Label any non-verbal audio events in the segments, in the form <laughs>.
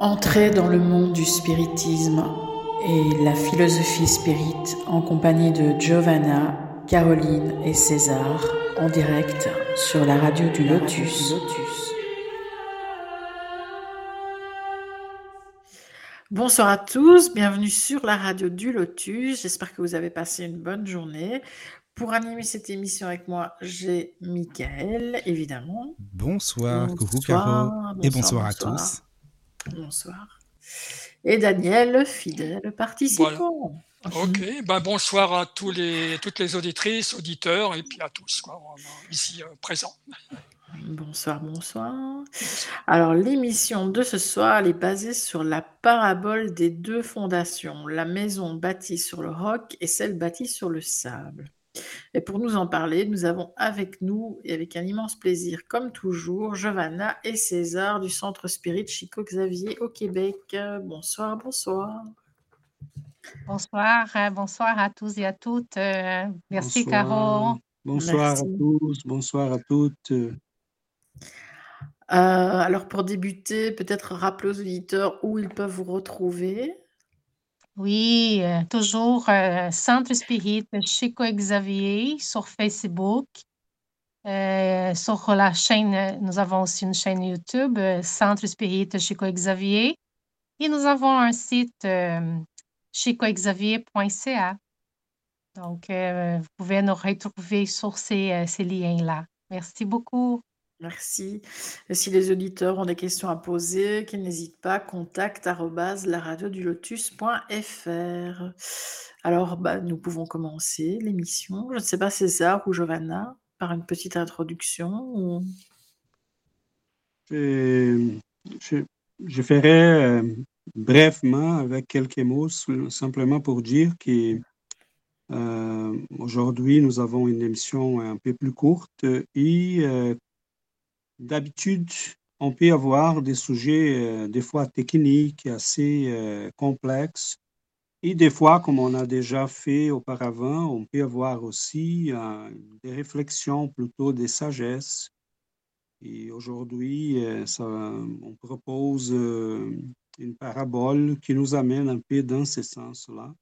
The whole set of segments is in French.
Entrez dans le monde du spiritisme et la philosophie spirit en compagnie de Giovanna, Caroline et César en direct sur la radio du Lotus. Bonsoir à tous, bienvenue sur la radio du Lotus. J'espère que vous avez passé une bonne journée. Pour animer cette émission avec moi, j'ai Michael, évidemment. Bonsoir, coucou Caro, et bonsoir, à tous. Bonsoir. Et Daniel, fidèle participant. Ok, ben bonsoir à tous les, toutes les auditrices, auditeurs et puis à tous quoi, ici euh, présents. Bonsoir, bonsoir. Alors l'émission de ce soir elle est basée sur la parabole des deux fondations, la maison bâtie sur le roc et celle bâtie sur le sable. Et pour nous en parler, nous avons avec nous, et avec un immense plaisir comme toujours, Giovanna et César du Centre Spirit Chico Xavier au Québec. Bonsoir, bonsoir. Bonsoir, euh, bonsoir à tous et à toutes. Euh, merci Caro. Bonsoir à tous, bonsoir à toutes. Euh, alors pour débuter, peut-être rappeler aux auditeurs où ils peuvent vous retrouver. Oui, euh, toujours euh, Centre Spirit Chico Xavier sur Facebook. Euh, sur la chaîne, nous avons aussi une chaîne YouTube, Centre Spirit Chico Xavier. Et nous avons un site chicoxavier.ca. Donc, vous pouvez nous retrouver sur ces, ces liens-là. Merci beaucoup. Merci. Et si les auditeurs ont des questions à poser, qu'ils n'hésitent pas, contact lotus.fr. Alors, bah, nous pouvons commencer l'émission. Je ne sais pas, César ou Giovanna, par une petite introduction. Je, ferai euh, brièvement avec quelques mots, simplement pour dire que euh, aujourd'hui, nous avons une émission un peu plus courte et euh, D'habitude, on peut avoir des sujets euh, des fois techniques, assez euh, complexes. Et des fois, comme on a déjà fait auparavant, on peut avoir aussi euh, des réflexions plutôt des sagesses. Et aujourd'hui, on propose une parabole qui nous amène un peu dans ce sens-là.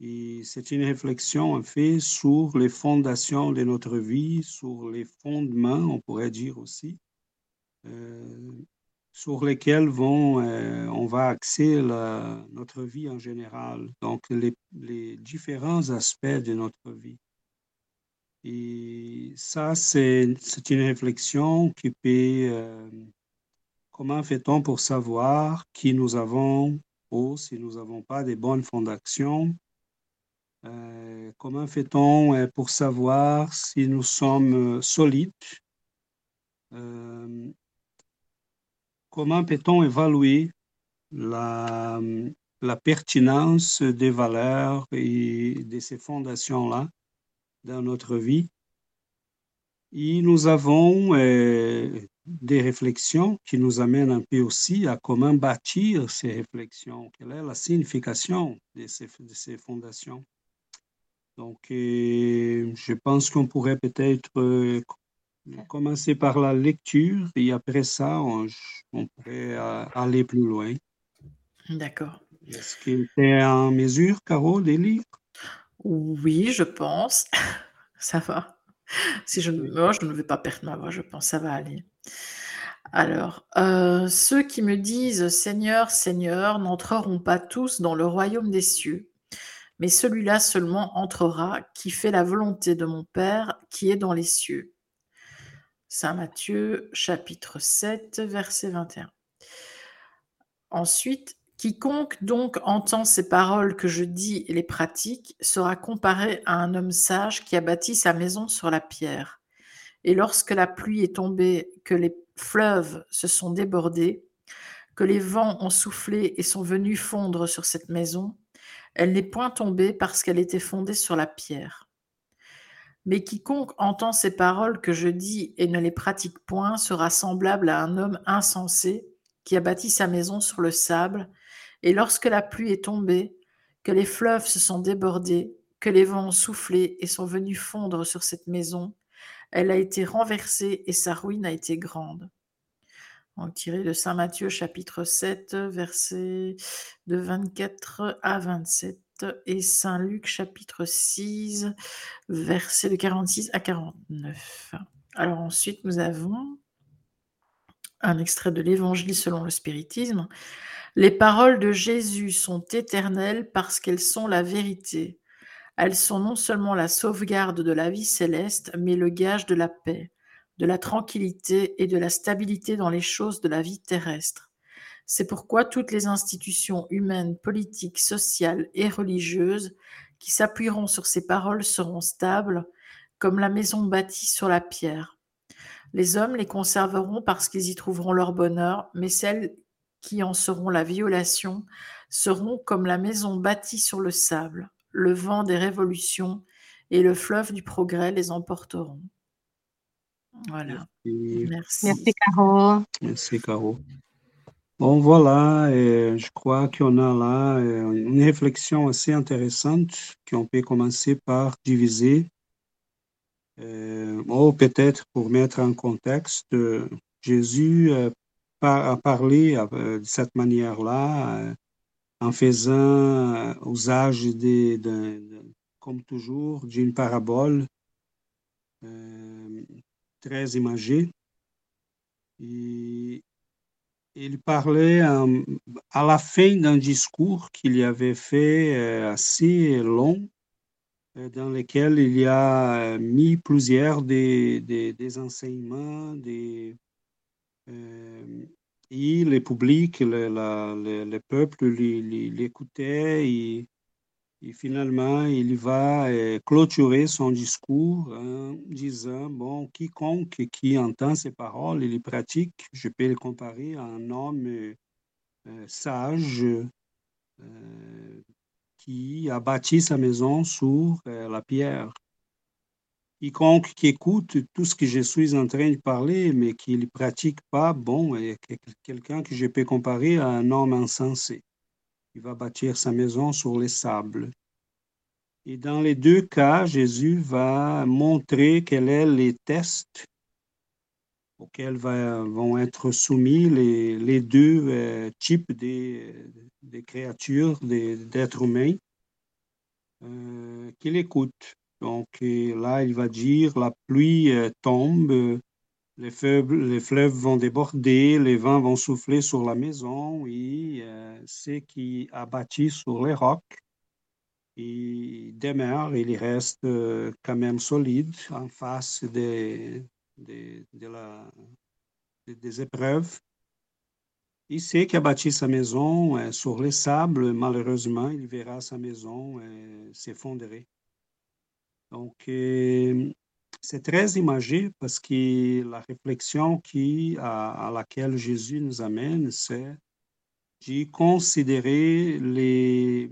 Et c'est une réflexion en fait sur les fondations de notre vie, sur les fondements, on pourrait dire aussi, euh, sur lesquels vont, euh, on va axer notre vie en général, donc les, différents aspects de notre vie. Et ça, c'est une réflexion qui peut, euh, comment fait-on pour savoir qui nous avons ou si nous n'avons pas des bonnes fondations euh, comment fait-on euh, pour savoir si nous sommes euh, solides? comment peut-on évaluer la, pertinence des valeurs et de ces fondations-là dans notre vie? Et nous avons des réflexions qui nous amènent un peu aussi à comment bâtir ces réflexions, quelle est la signification de ces fondations? Donc, euh, je pense qu'on pourrait peut-être euh, commencer par la lecture et après ça, on, pourrait euh, aller plus loin. D'accord. Est-ce que tu es en mesure, Caro, de lire? Oui, je pense. <laughs> ça va. Si je, moi, je ne vais pas perdre ma voix, je pense que ça va aller. Alors, ceux qui me disent Seigneur, Seigneur n'entreront pas tous dans le royaume des cieux, mais celui-là seulement entrera qui fait la volonté de mon Père qui est dans les cieux. Saint Matthieu chapitre 7 verset 21. Ensuite, quiconque donc entend ces paroles que je dis et les pratique sera comparé à un homme sage qui a bâti sa maison sur la pierre. Et lorsque la pluie est tombée, que les fleuves se sont débordés, que les vents ont soufflé et sont venus fondre sur cette maison, elle n'est point tombée parce qu'elle était fondée sur la pierre. Mais quiconque entend ces paroles que je dis et ne les pratique point sera semblable à un homme insensé qui a bâti sa maison sur le sable, et lorsque la pluie est tombée, que les fleuves se sont débordés, que les vents ont soufflé et sont venus fondre sur cette maison, elle a été renversée et sa ruine a été grande. Tiré de Saint Matthieu chapitre 7, versets de 24 à 27 et Saint Luc chapitre 6, versets de 46 à 49. Alors ensuite, nous avons un extrait de l'Évangile selon le spiritisme. Les paroles de Jésus sont éternelles parce qu'elles sont la vérité. Elles sont non seulement la sauvegarde de la vie céleste, mais le gage de la paix de la tranquillité et de la stabilité dans les choses de la vie terrestre. C'est pourquoi toutes les institutions humaines, politiques, sociales et religieuses qui s'appuieront sur ces paroles seront stables, comme la maison bâtie sur la pierre. Les hommes les conserveront parce qu'ils y trouveront leur bonheur, mais celles qui en seront la violation seront comme la maison bâtie sur le sable. Le vent des révolutions et le fleuve du progrès les emporteront. Voilà. Merci. Merci, Caro. Merci, Caro. Bon, voilà, et je crois qu'on a là euh, une réflexion assez intéressante qu'on peut commencer par diviser. Euh, ou peut-être pour mettre en contexte, Jésus euh, a parlé de cette manière-là en faisant usage, de, comme toujours, d'une parabole très imagé. Il parlait à la fin d'un discours qu'il avait fait euh, assez long, euh, dans lequel il a mis plusieurs des, enseignements, des, euh, et le public, le, le, le peuple l'écoutait et et finalement, il va euh, clôturer son discours en disant, bon, quiconque qui entend ces paroles et les pratique, je peux le comparer à un homme euh, euh, sage qui a bâti sa maison sur la pierre. Quiconque qui écoute tout ce que je suis en train de parler, mais qui ne pratique pas, bon, est quelqu'un que je peux comparer à un homme insensé. Il va bâtir sa maison sur les sables. Et dans les deux cas, Jésus va montrer quels sont les tests auxquels vont être soumis les, deux euh, types de, créatures, d'êtres humains, euh, qu'il écoute. Donc là, il va dire, la pluie euh, tombe, les fleuves, vont déborder, les vents vont souffler sur la maison et euh, ce qui a bâti sur les rocs, il demeure, il reste euh, quand même solide en face des, des, des épreuves. Il sait qu'il a bâti sa maison euh, sur les sables. Malheureusement, il verra sa maison s'effondrer. Donc, c'est très imagé parce que la réflexion à, laquelle Jésus nous amène, c'est de considérer les,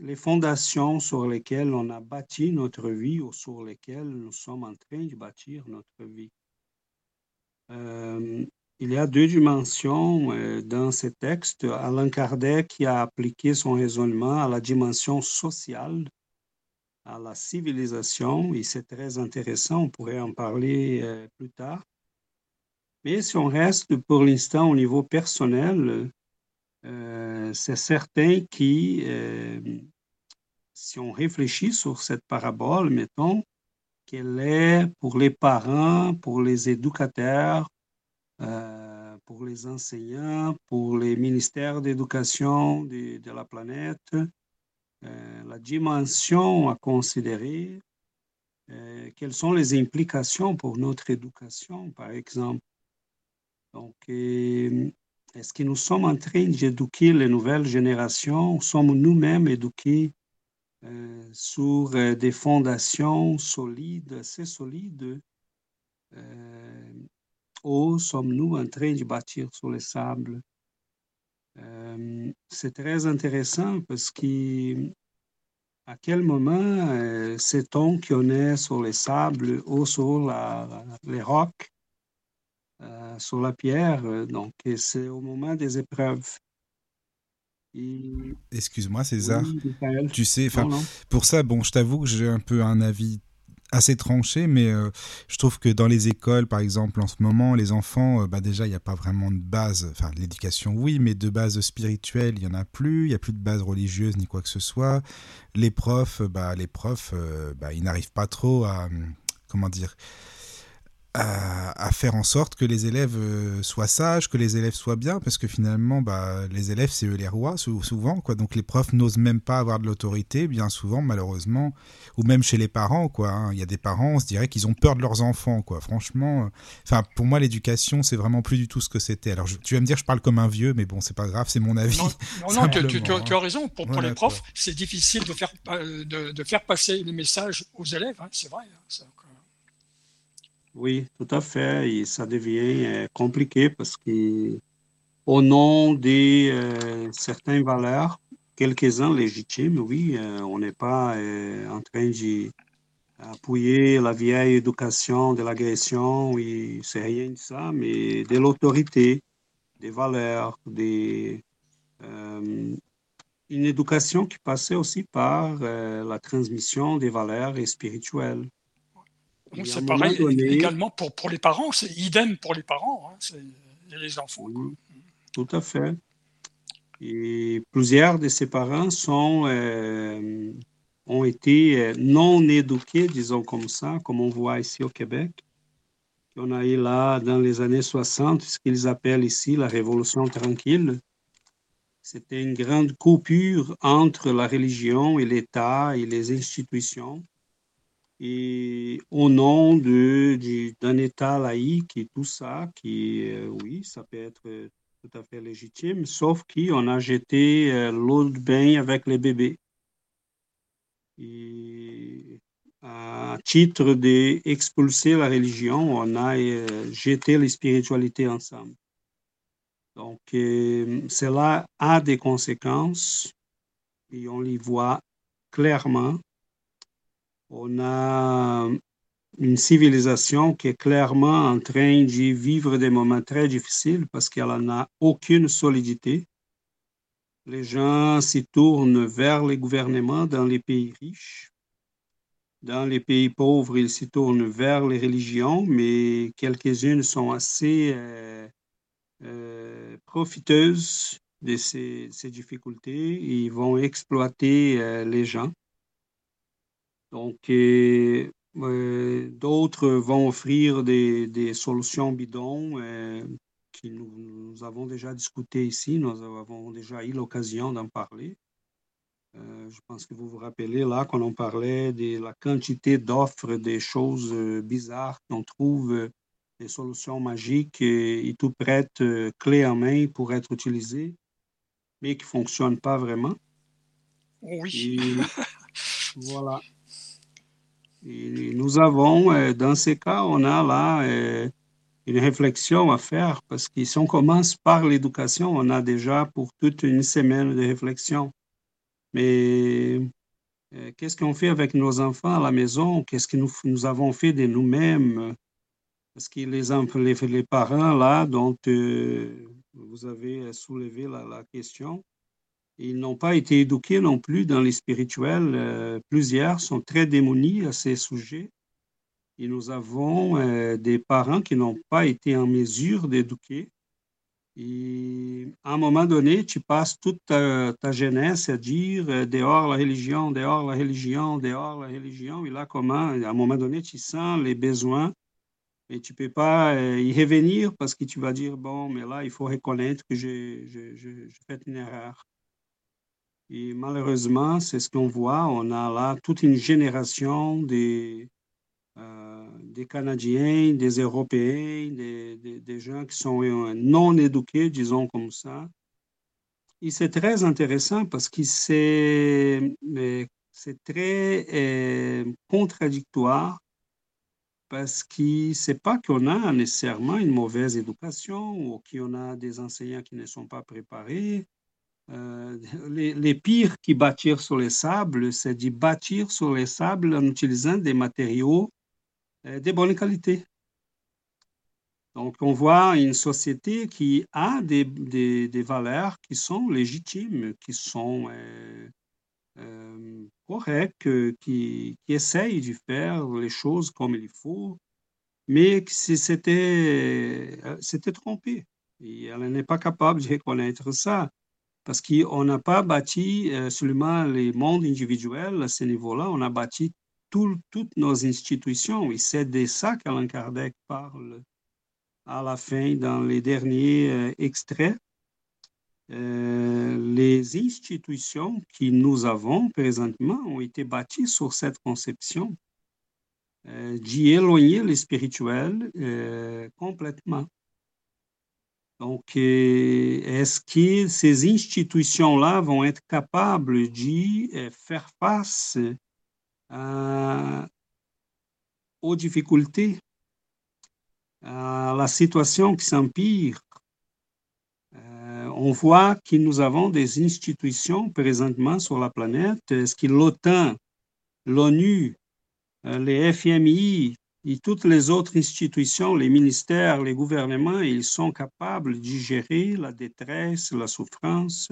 les fondations sur lesquelles on a bâti notre vie ou sur lesquelles nous sommes en train de bâtir notre vie. Euh, il y a deux dimensions euh, dans ces textes. Alain Kardec qui a appliqué son raisonnement à la dimension sociale à la civilisation, et c'est très intéressant, on pourrait en parler euh, plus tard. Mais si on reste pour l'instant au niveau personnel, euh, c'est certain que euh, si on réfléchit sur cette parabole, mettons, qu'elle est pour les parents, pour les éducateurs, pour les enseignants, pour les ministères d'éducation de, la planète, euh, la dimension à considérer, euh, quelles sont les implications pour notre éducation, par exemple. Donc, euh, est-ce que nous sommes en train d'éduquer les nouvelles générations? Sommes nous-mêmes éduqués sur des fondations solides, assez solides? ou sommes-nous en train de bâtir sur les sables? Euh, c'est très intéressant parce que à quel moment euh, sait-on qu'on est sur les sables ou sur les rocs, euh, sur la pierre? Donc, c'est au moment des épreuves. Excuse-moi, César. tu sais, pour ça, bon, je t'avoue que j'ai un peu un avis assez tranché, mais euh, je trouve que dans les écoles, par exemple, en ce moment, les enfants, euh, bah déjà, il n'y a pas vraiment de base, enfin, l'éducation, oui, mais de base spirituelle, il n'y en a plus, il n'y a plus de base religieuse ni quoi que ce soit. Les profs, bah, les profs, bah, ils n'arrivent pas trop à, comment dire, à, faire en sorte que les élèves euh, soient sages, que les élèves soient bien, parce que finalement, bah, les élèves, c'est eux les rois, souvent, quoi. Donc les profs n'osent même pas avoir de l'autorité, bien souvent, malheureusement, ou même chez les parents, quoi. Hein. Il y a des parents, on se dirait qu'ils ont peur de leurs enfants, quoi. Franchement, euh, enfin, pour moi, l'éducation, c'est vraiment plus du tout ce que c'était. Alors, tu vas me dire, je parle comme un vieux, mais bon, c'est pas grave, c'est mon avis. Non, non, tu, as raison. Pour, pour les profs, c'est difficile de faire, euh, de, de, faire passer les messages aux élèves, hein, c'est vrai. Hein, oui, tout à fait. Et ça devient euh, compliqué parce que au nom de euh, certaines valeurs, quelques-uns légitimes, oui, euh, on n'est pas en train d'appuyer la vieille éducation de l'agression, oui, c'est rien de ça, mais de l'autorité, des valeurs, des, une éducation qui passait aussi par la transmission des valeurs spirituelles c'est pareil également pour, pour les parents, c'est idem pour les parents, hein, les enfants. tout à fait. Et plusieurs de ces parents sont, euh, ont été euh, non éduqués, disons comme ça, comme on voit ici au Québec. On a eu là, dans les années 60, ce qu'ils appellent ici la Révolution tranquille. C'était une grande coupure entre la religion et l'État et les institutions et au nom de, d'un État laïque et tout ça, qui, euh, oui, ça peut être euh, tout à fait légitime, sauf qu'on a jeté euh, l'eau de bain avec les bébés. Et à titre d'expulser la religion, on a jeté les spiritualités ensemble. Donc, cela a des conséquences et on les voit clairement on a une civilisation qui est clairement en train de vivre des moments très difficiles parce qu'elle n'a aucune solidité. Les gens s'y tournent vers les gouvernements dans les pays riches. Dans les pays pauvres, ils s'y tournent vers les religions, mais quelques-unes sont assez euh, euh, profiteuses de ces, difficultés. Ils vont exploiter euh, les gens. Donc, euh, euh, d'autres vont offrir des, solutions bidons euh, qui nous, avons déjà discuté ici, nous avons déjà eu l'occasion d'en parler. je pense que vous vous rappelez là quand on parlait de la quantité d'offres des choses bizarres qu'on trouve, des solutions magiques et, tout prêtes, clés en main pour être utilisées, mais qui ne fonctionnent pas vraiment. Oui. <laughs> voilà nous avons, euh, dans ces cas, on a là euh, une réflexion à faire parce que si on commence par l'éducation, on a déjà pour toute une semaine de réflexion. Mais euh, qu'est-ce qu'on fait avec nos enfants à la maison? Qu'est-ce que nous, avons fait de nous-mêmes? Parce que les, parents, là, dont vous avez soulevé la question, ils n'ont pas été éduqués non plus dans les spirituels. Euh, plusieurs sont très démonis à ces sujets. Et nous avons euh, des parents qui n'ont pas été en mesure d'éduquer. Et à un moment donné, tu passes toute ta, jeunesse à dire euh, dehors la religion, dehors la religion, dehors la religion. Et là, comment, à un moment donné, tu sens les besoins et tu ne peux pas y revenir parce que tu vas dire, bon, mais là, il faut reconnaître que j'ai fait une erreur. Et malheureusement, c'est ce qu'on voit. On a là toute une génération des, euh, des Canadiens, des Européens, des, des, gens qui sont euh, non éduqués, disons comme ça. Et c'est très intéressant parce que c'est, très euh, contradictoire parce que c'est pas qu'on a nécessairement une mauvaise éducation ou qu'on a des enseignants qui ne sont pas préparés euh, les, pires qui bâtir sur les sables, c'est de bâtir sur les sables en utilisant des matériaux euh, de bonne qualité. Donc, on voit une société qui a des, des, valeurs qui sont légitimes, qui sont euh, correct, qui, qui de faire les choses comme il faut, mais c'était c'était trompé. Et elle n'est pas capable de reconnaître ça parce qu'on n'a pas bâti seulement les mondes individuels à ce niveau-là, on a bâti toutes nos institutions. Et c'est de ça qu'Alain Kardec parle à la fin dans les derniers extraits. Euh, les institutions que nous avons présentement ont été bâties sur cette conception euh, d'y éloigner le spirituel euh, complètement. Donc, est-ce que ces institutions-là vont être capables d'y faire face aux difficultés, à la situation qui s'empire? On voit que nous avons des institutions présentement sur la planète. Est-ce que l'OTAN, l'ONU, euh, les FMI et toutes les autres institutions, les ministères, les gouvernements, ils sont capables de gérer la détresse, la souffrance.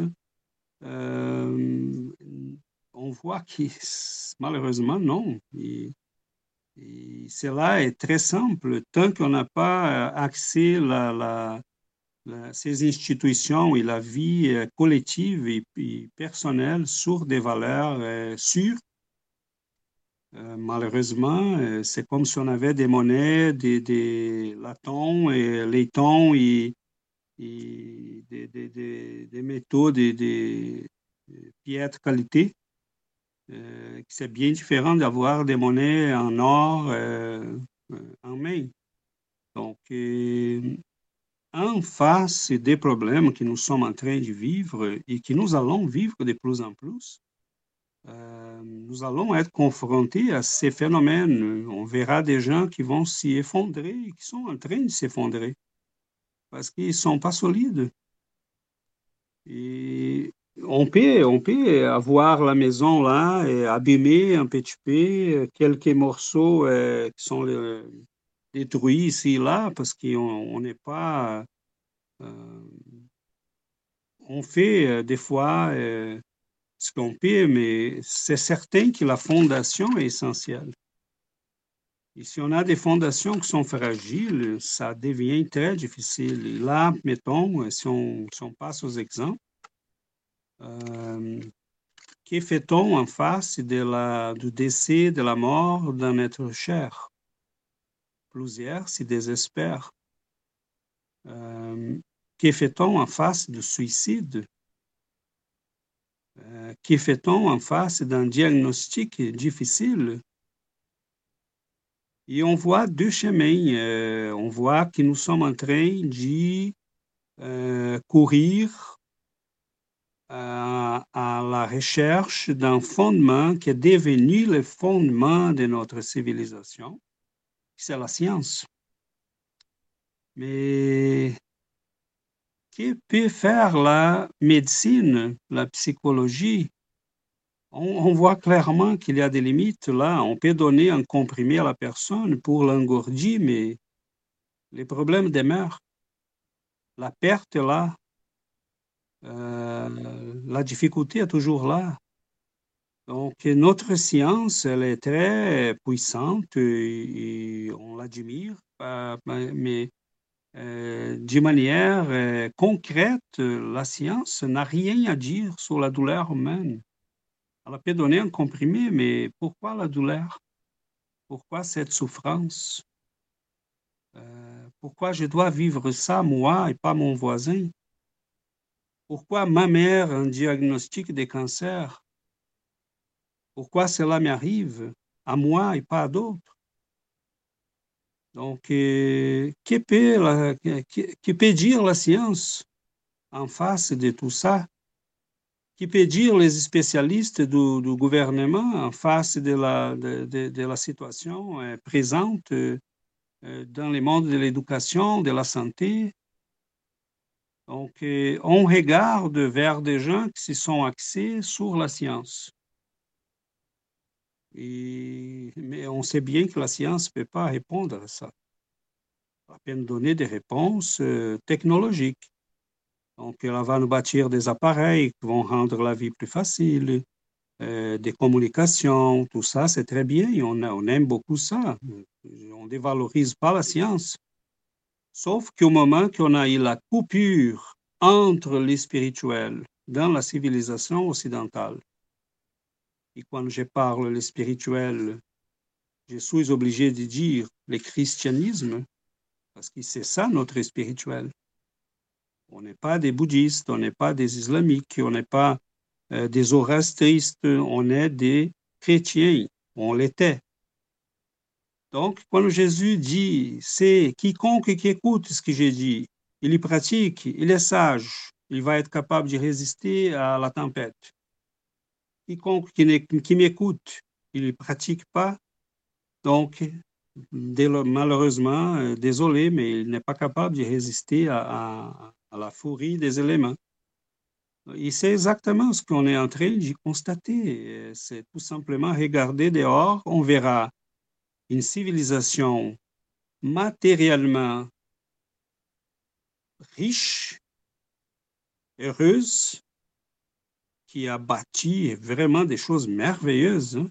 Euh, on voit que <laughs> malheureusement, non. Et, cela est très simple. Tant qu'on n'a pas accès à la, ces institutions et la vie euh, collective et, personnelle sur des valeurs euh, sûres. Euh, malheureusement, c'est comme si on avait des monnaies, des, des latons et laitons et, des, métaux, des, piètres qualité. c'est bien différent d'avoir des monnaies en or en main. Donc, en face des problèmes que nous sommes en train de vivre et que nous allons vivre de plus en plus, euh, nous allons être confrontés à ces phénomènes. On verra des gens qui vont s'y effondrer, qui sont en train de s'effondrer, parce qu'ils ne sont pas solides. Et on peut, on peut avoir la maison là et abîmer un petit peu, quelques morceaux euh, qui sont détruits ici et là parce qu'on n'est pas. Euh, on fait euh, des fois euh, ce mais c'est certain que la fondation est essentielle. Et si on a des fondations qui sont fragiles, ça devient très difficile. là, mettons, si on, passe aux exemples, que fait-on en face de la, du décès, de la mort d'un être cher? plusieurs s'y désespèrent. Euh, que fait-on en face du suicide? Euh, que fait-on en face d'un diagnostic difficile? Et on voit deux chemins. Euh, on voit que nous sommes en train de courir à, à la recherche d'un fondement qui est devenu le fondement de notre civilisation c'est la science. Mais que peut faire la médecine, la psychologie on, voit clairement qu'il y a des limites là. On peut donner un comprimé à la personne pour l'engourdir, mais les problèmes demeurent. La perte est là. Euh, la difficulté est toujours là. Donc, notre science, elle est très puissante et, on l'admire, euh, mais d'une manière euh, concrète, la science n'a rien à dire sur la douleur humaine. Elle peut donner un comprimé, mais pourquoi la douleur? Pourquoi cette souffrance? pourquoi je dois vivre ça, moi, et pas mon voisin? Pourquoi ma mère un diagnostic de cancer pourquoi cela m'arrive à moi et pas à d'autres? Donc, euh, que, peut que, peut dire la science en face de tout ça? Que peut dire les spécialistes du, gouvernement en face de la, de, la situation euh, présente euh, dans le monde de l'éducation, de la santé? Donc, on regarde vers des gens qui se sont axés sur la science. Mais on sait bien que la science ne peut pas répondre à ça. À peine donner des réponses euh, technologiques. Donc, elle va nous bâtir des appareils qui vont rendre la vie plus facile. des communications, tout ça, c'est très bien, on, on aime beaucoup ça. On ne dévalorise pas la science. Sauf qu'au moment qu'on a eu la coupure entre les spirituels dans la civilisation occidentale, et quand je parle le spirituel, je suis obligé de dire le christianisme, parce que c'est ça notre spirituel. On n'est pas des bouddhistes, on n'est pas des islamiques, on n'est pas euh, des orastristes, on est des chrétiens, on l'était. Donc, quand Jésus dit, c'est quiconque qui écoute ce que j'ai dit, il y pratique, il est sage, il va être capable de résister à la tempête. Quiconque qui, m'écoute, il ne pratique pas, donc malheureusement, euh, désolé, mais il n'est pas capable de résister à, la furie des éléments. Et c'est exactement ce qu'on est en train de constater. C'est tout simplement regarder dehors, on verra une civilisation matériellement riche, heureuse, qui a bâti vraiment des choses merveilleuses. Hein.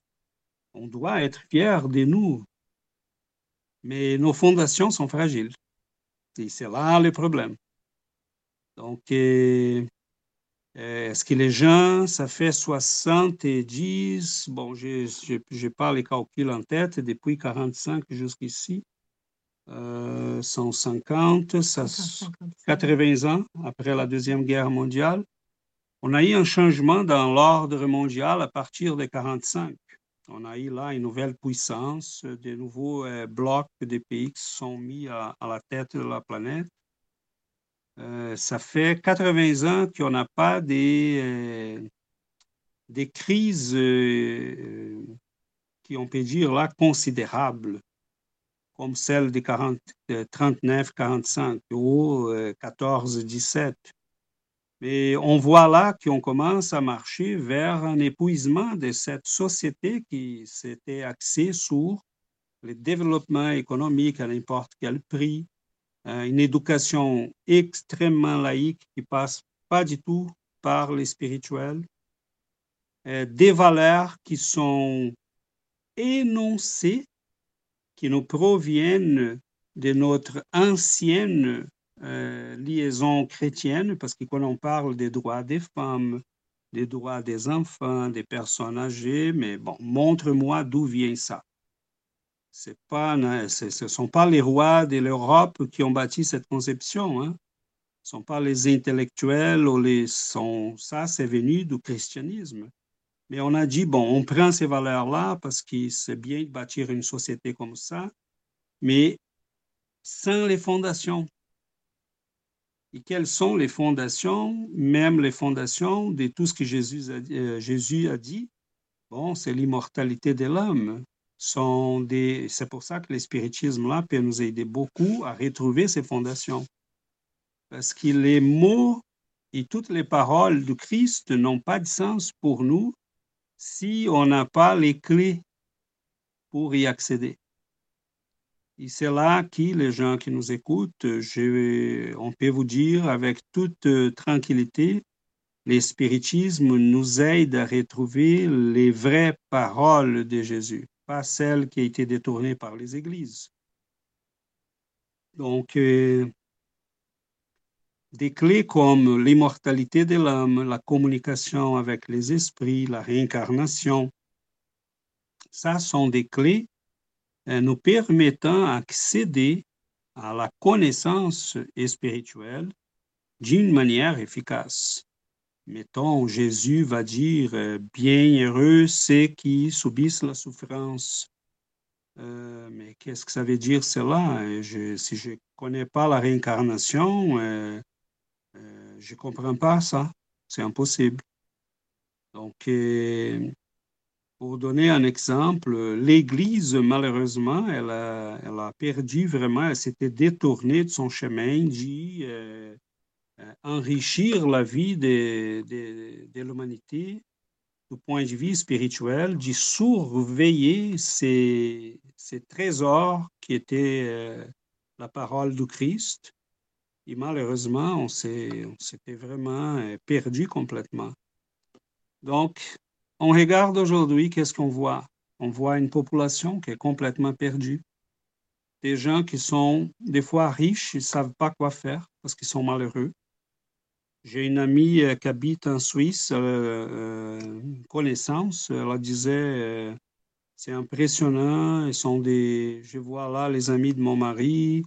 On doit être fiers de nous. Mais nos fondations sont fragiles. Et c'est là le problème. Donc, euh, est-ce que les gens, ça fait 70, bon, je n'ai pas les calculs en tête, depuis 45 jusqu'ici, euh, 150, ça, 80 ans après la Deuxième Guerre mondiale. On a eu un changement dans l'ordre mondial à partir de 45. On a eu là une nouvelle puissance, de nouveaux euh, blocs de pays qui sont mis à la tête de la planète. Euh, ça fait 80 ans qu'on n'a pas des, euh, des crises qui, on peut dire, là, considérables, comme celle de 39-45 ou 14-17. Mais on voit là qu'on commence à marcher vers un épuisement de cette société qui s'était axée sur le développement économique à n'importe quel prix, euh, une éducation extrêmement laïque qui passe pas du tout par les spirituels, euh, des valeurs qui sont énoncées, qui nous proviennent de notre ancienne euh, liaison chrétienne, parce que quand on parle des droits des femmes, des droits des enfants, des personnes âgées, mais bon, montre-moi d'où vient ça pas, ce ne sont pas les rois de l'Europe qui ont bâti cette conception. Hein. Ce ne sont pas les intellectuels ou les... Sont, ça, c'est venu du christianisme. Mais on a dit, bon, on prend ces valeurs-là parce que c'est bien de bâtir une société comme ça, mais sans les fondations. Et quelles sont les fondations, même les fondations de tout ce que Jésus a, euh, dit? Bon, c'est l'immortalité de l'homme. C'est pour ça que le spiritisme là peut nous aider beaucoup à retrouver ces fondations. Parce que les mots et toutes les paroles du Christ n'ont pas de sens pour nous si on n'a pas les clés pour y accéder. Et c'est là que les gens qui nous écoutent, je, on peut vous dire avec toute tranquillité, le spiritisme nous aide à retrouver les vraies paroles de Jésus pas celle qui a été détournée par les églises. Donc, euh, des clés comme l'immortalité de l'âme, la communication avec les esprits, la réincarnation, ça sont des clés euh, nous permettant d'accéder à la connaissance spirituelle d'une manière efficace. Mettons, Jésus va dire, euh, bien heureux ceux qui subissent la souffrance. Euh, mais qu'est-ce que ça veut dire cela? si je ne connais pas la réincarnation, euh, je ne comprends pas ça. C'est impossible. Donc, pour donner un exemple, l'Église, malheureusement, elle a, perdu vraiment, elle s'était détournée de son chemin, dit euh, enrichir la vie de, l'humanité du point de vue spirituel, de surveiller ces, ces trésors qui étaient euh, la parole du Christ. Et malheureusement, on s'était vraiment euh, perdu complètement. Donc, on regarde aujourd'hui, qu'est-ce qu'on voit? On voit une population qui est complètement perdue. Des gens qui sont des fois riches, ils ne savent pas quoi faire parce qu'ils sont malheureux. J'ai une amie euh, qui habite en Suisse, euh, euh, une connaissance, elle disait, c'est impressionnant, ils sont des, je vois là les amis de mon mari,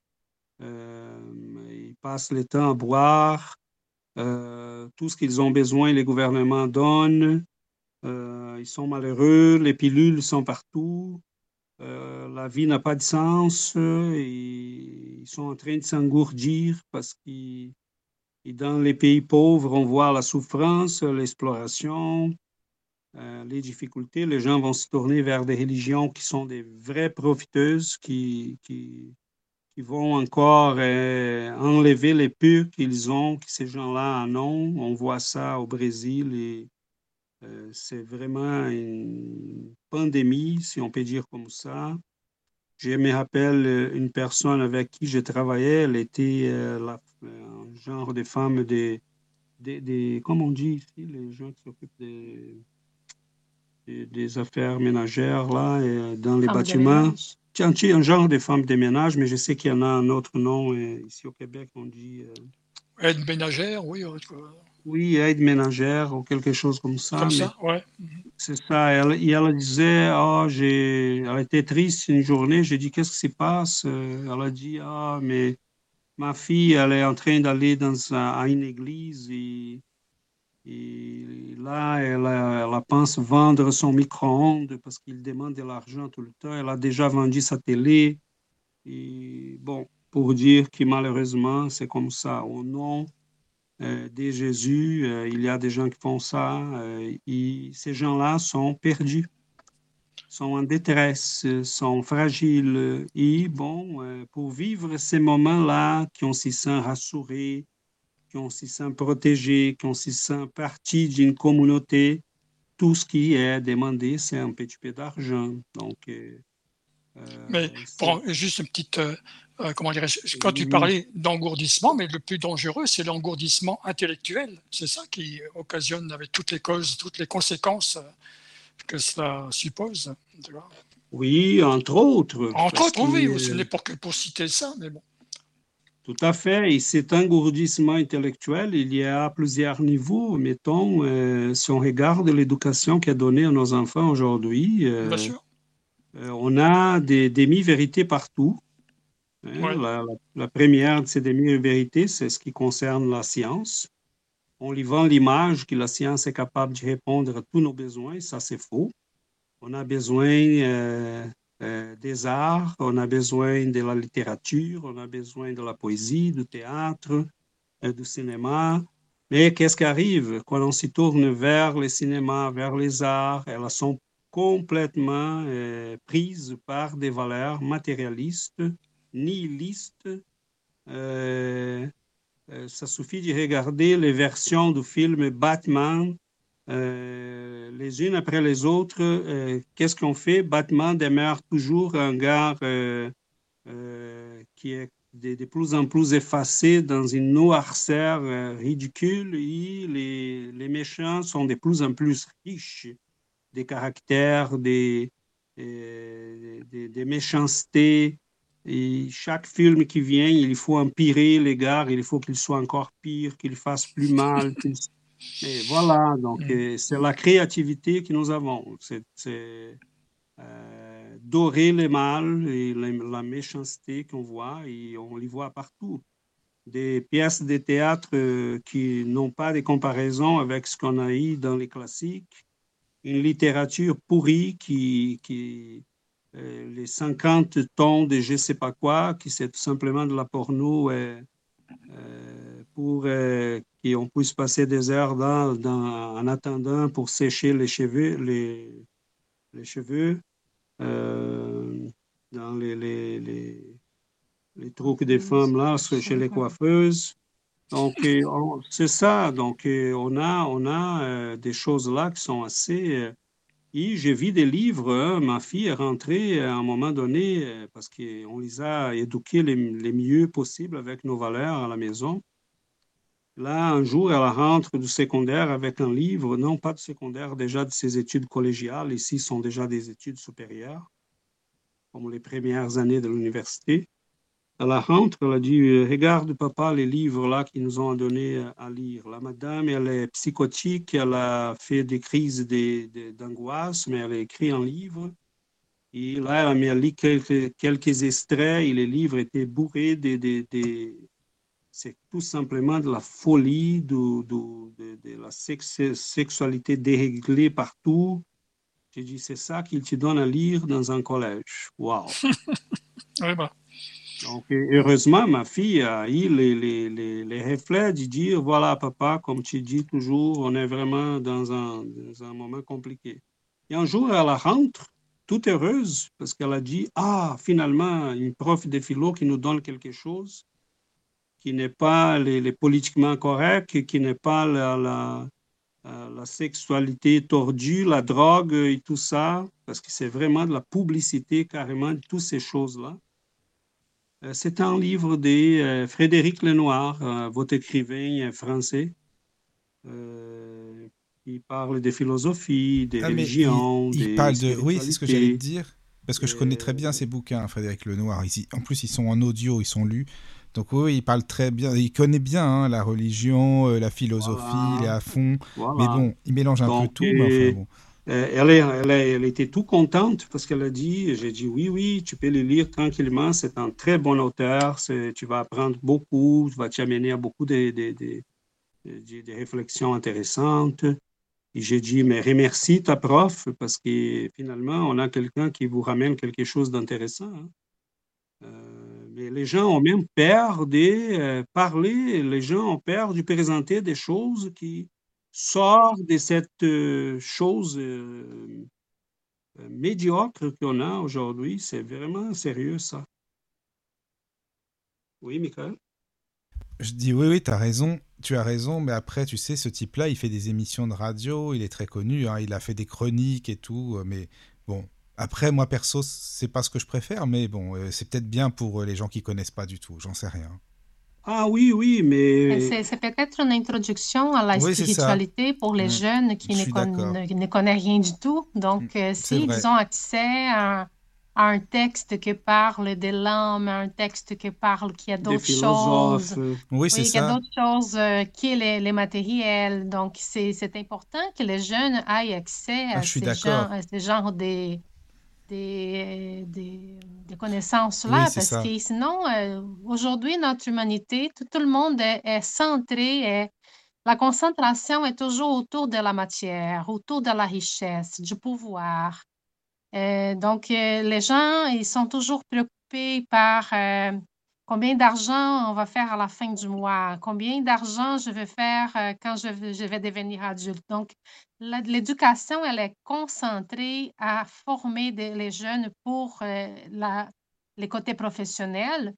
ils passent le temps à boire, tout ce qu'ils ont besoin, les gouvernements donnent, ils sont malheureux, les pilules sont partout, la vie n'a pas de sens, ils sont en train de s'engourdir parce et dans les pays pauvres, on voit la souffrance, l'exploration, euh, les difficultés. Les gens vont se tourner vers des religions qui sont des vraies profiteuses, qui, qui, vont encore euh, enlever les purs qu'ils ont, que ces gens-là en ont. On voit ça au Brésil et euh, c'est vraiment une pandémie, si on peut dire comme ça. Je me rappelle euh, une personne avec qui je travaillais, elle était euh, un genre de femme des, des, comment on dit ici, les gens qui s'occupent des, des, affaires ménagères là, et dans les bâtiments. Tiens, un genre de femme de ménage, mais je sais qu'il y en a un autre nom euh, ici au Québec, on dit. Aide ménagère, oui. Oui, aide ménagère ou quelque chose comme ça. Comme ça, ouais. C'est ça. Elle, elle disait, oh, j'ai, elle était triste une journée. J'ai dit, qu'est-ce qui se passe? Euh, elle a dit, ah, mais ma fille, elle est en train d'aller dans à une église et, et là, elle, elle, pense vendre son micro-ondes parce qu'il demande de l'argent tout le temps. Elle a déjà vendu sa télé. Et bon, pour dire que malheureusement, c'est comme ça. Au nom euh, de Jésus, euh, il y a des gens qui font ça. Euh, et ces gens-là sont perdus, sont en détresse, sont fragiles. Et bon, pour vivre ces moments-là, qui ont s'y sent rassurés, qui ont s'y sent protégés, qui ont s'y sent partie d'une communauté, tout ce qui est demandé, c'est un petit peu d'argent. Donc, mais juste une petite euh, comment quand tu parlais d'engourdissement, mais le plus dangereux, c'est l'engourdissement intellectuel. C'est ça qui occasionne avec toutes les causes, toutes les conséquences euh, que cela suppose. Oui, entre autres. Entre autres, oui, ce n'est pour, que pour citer ça, mais bon. Tout à fait. Et cet engourdissement intellectuel, il y a plusieurs niveaux. Mettons, euh, si on regarde l'éducation qui est donnée à nos enfants aujourd'hui, on a des demi-vérités partout. Hein, la, première de ces demi-vérités, c'est ce qui concerne la science. On lui vend l'image que la science est capable de répondre à tous nos besoins, ça c'est faux. On a besoin euh, euh, des arts, on a besoin de la littérature, on a besoin de la poésie, du théâtre, euh, du cinéma. Mais qu'est-ce qui arrive? Quand on s'y tourne vers le cinéma, vers les arts Elles sont complètement prises par des valeurs matérialistes nihiliste. Euh, euh, ça suffit de regarder les versions du film Batman euh, les unes après les autres. Qu'est-ce qu'on fait? Batman demeure toujours un gars qui est de, plus en plus effacé dans une noirceur ridicule et les, méchants sont de plus en plus riches des caractères, des méchancetés, et chaque film qui vient, il faut empirer les gars, il faut qu'il soit encore pire, qu'il fasse plus mal. <laughs> Et voilà, donc mm. euh, c'est la créativité que nous avons. C'est euh, dorer le mal et la méchanceté qu'on voit, et on les voit partout. Des pièces de théâtre euh, qui n'ont pas de comparaison avec ce qu'on a eu dans les classiques. Une littérature pourrie qui, qui, les 50 tons de je ne sais pas quoi, qui c'est tout simplement de la porno euh, euh, pour qu'on puisse passer des heures dans, en attendant pour sécher les cheveux, les, les cheveux dans les, les, les, les, trucs des femmes là, chez les coiffeuses. Donc, c'est ça. Donc, on a, on a des choses là qui sont assez et j'ai vu des livres. Hein. Ma fille est rentrée à un moment donné euh, parce qu'on les a éduqués les, mieux possible avec nos valeurs à la maison. Là, un jour, elle rentre du secondaire avec un livre, non pas de secondaire, déjà de ses études collégiales, ici sont déjà des études supérieures, comme les premières années de l'université. Elle rentre, elle a dit, regarde papa les livres là qu'ils nous ont donné à lire. La madame, elle est psychotique, elle a fait des crises d'angoisse, mais elle a écrit un livre. Et là, elle a lu quelques, quelques extraits et les livres étaient bourrés de, de, c'est tout simplement de la folie, de, de, de, la sexualité déréglée partout. J'ai dit, c'est ça qu'il te donne à lire dans un collège. Wow! <laughs> Donc, heureusement, ma fille a eu les, les, les, réflexes de dire, voilà, papa, comme tu dis toujours, on est vraiment dans un, dans un moment compliqué. Et un jour, elle rentre, toute heureuse, parce qu'elle a dit, ah, finalement, une prof de philo qui nous donne quelque chose qui n'est pas les, politiquement correct, qui n'est pas la, la, la, sexualité tordue, la drogue et tout ça, parce que c'est vraiment de la publicité carrément toutes ces choses-là. Euh, c'est un livre de euh, Frédéric Lenoir, votre écrivain français, qui parle de philosophie, des ah, religions. Il, parle de. Oui, c'est ce que j'allais dire. Parce que je connais très bien ces bouquins, Frédéric Lenoir. en plus, ils sont en audio, ils sont lus. Donc oui, il parle très bien, il connaît bien hein, la religion, euh, la philosophie, il est à fond. Mais bon, il mélange un peu tout. Mais enfin, euh, elle, elle, elle, était tout contente parce qu'elle a dit, j'ai dit oui, oui, tu peux le lire tranquillement, c'est un très bon auteur, tu vas apprendre beaucoup, tu vas t'amener à beaucoup de, de, de, de, réflexions intéressantes. Et j'ai dit, mais remercie ta prof parce que finalement, on a quelqu'un qui vous ramène quelque chose d'intéressant. Hein. Euh, les gens ont même peur de euh, parler, les gens ont peur de présenter des choses qui sortent de cette euh, chose euh, médiocre qu'on a aujourd'hui. C'est vraiment sérieux, ça. Oui, Michael? Je dis oui, oui, tu as raison. Tu as raison, mais après, tu sais, ce type-là, il fait des émissions de radio, il est très connu, hein, il a fait des chroniques et tout, mais bon, après, moi perso, c'est pas ce que je préfère, mais bon, euh, c'est peut-être bien pour euh, les gens qui connaissent pas du tout. J'en sais rien. Ah oui, oui, mais... C'est peut-être une introduction à la spiritualité pour les mm. jeunes qui ne, ne, connaissent rien du tout. Donc, mm. euh, s'ils ont accès à, un texte qui parle de l'âme, un texte qui parle qu'il y a d'autres choses. Oui, c'est ça. Il y a d'autres choses qui les, les matériels. Donc, c'est important que les jeunes aient accès ah, à, ces gens, à, ces genres de, des, des, connaissances-là, parce que sinon, euh, aujourd'hui, notre humanité, tout, le monde est, centré, et la concentration est toujours autour de la matière, autour de la richesse, du pouvoir. Euh, donc, euh, les gens, ils sont toujours préoccupés par combien d'argent on va faire à la fin du mois, combien d'argent je vais faire euh, quand je, vais devenir adulte? Donc, l'éducation, elle est concentrée à former les jeunes pour euh, la, les côtés professionnels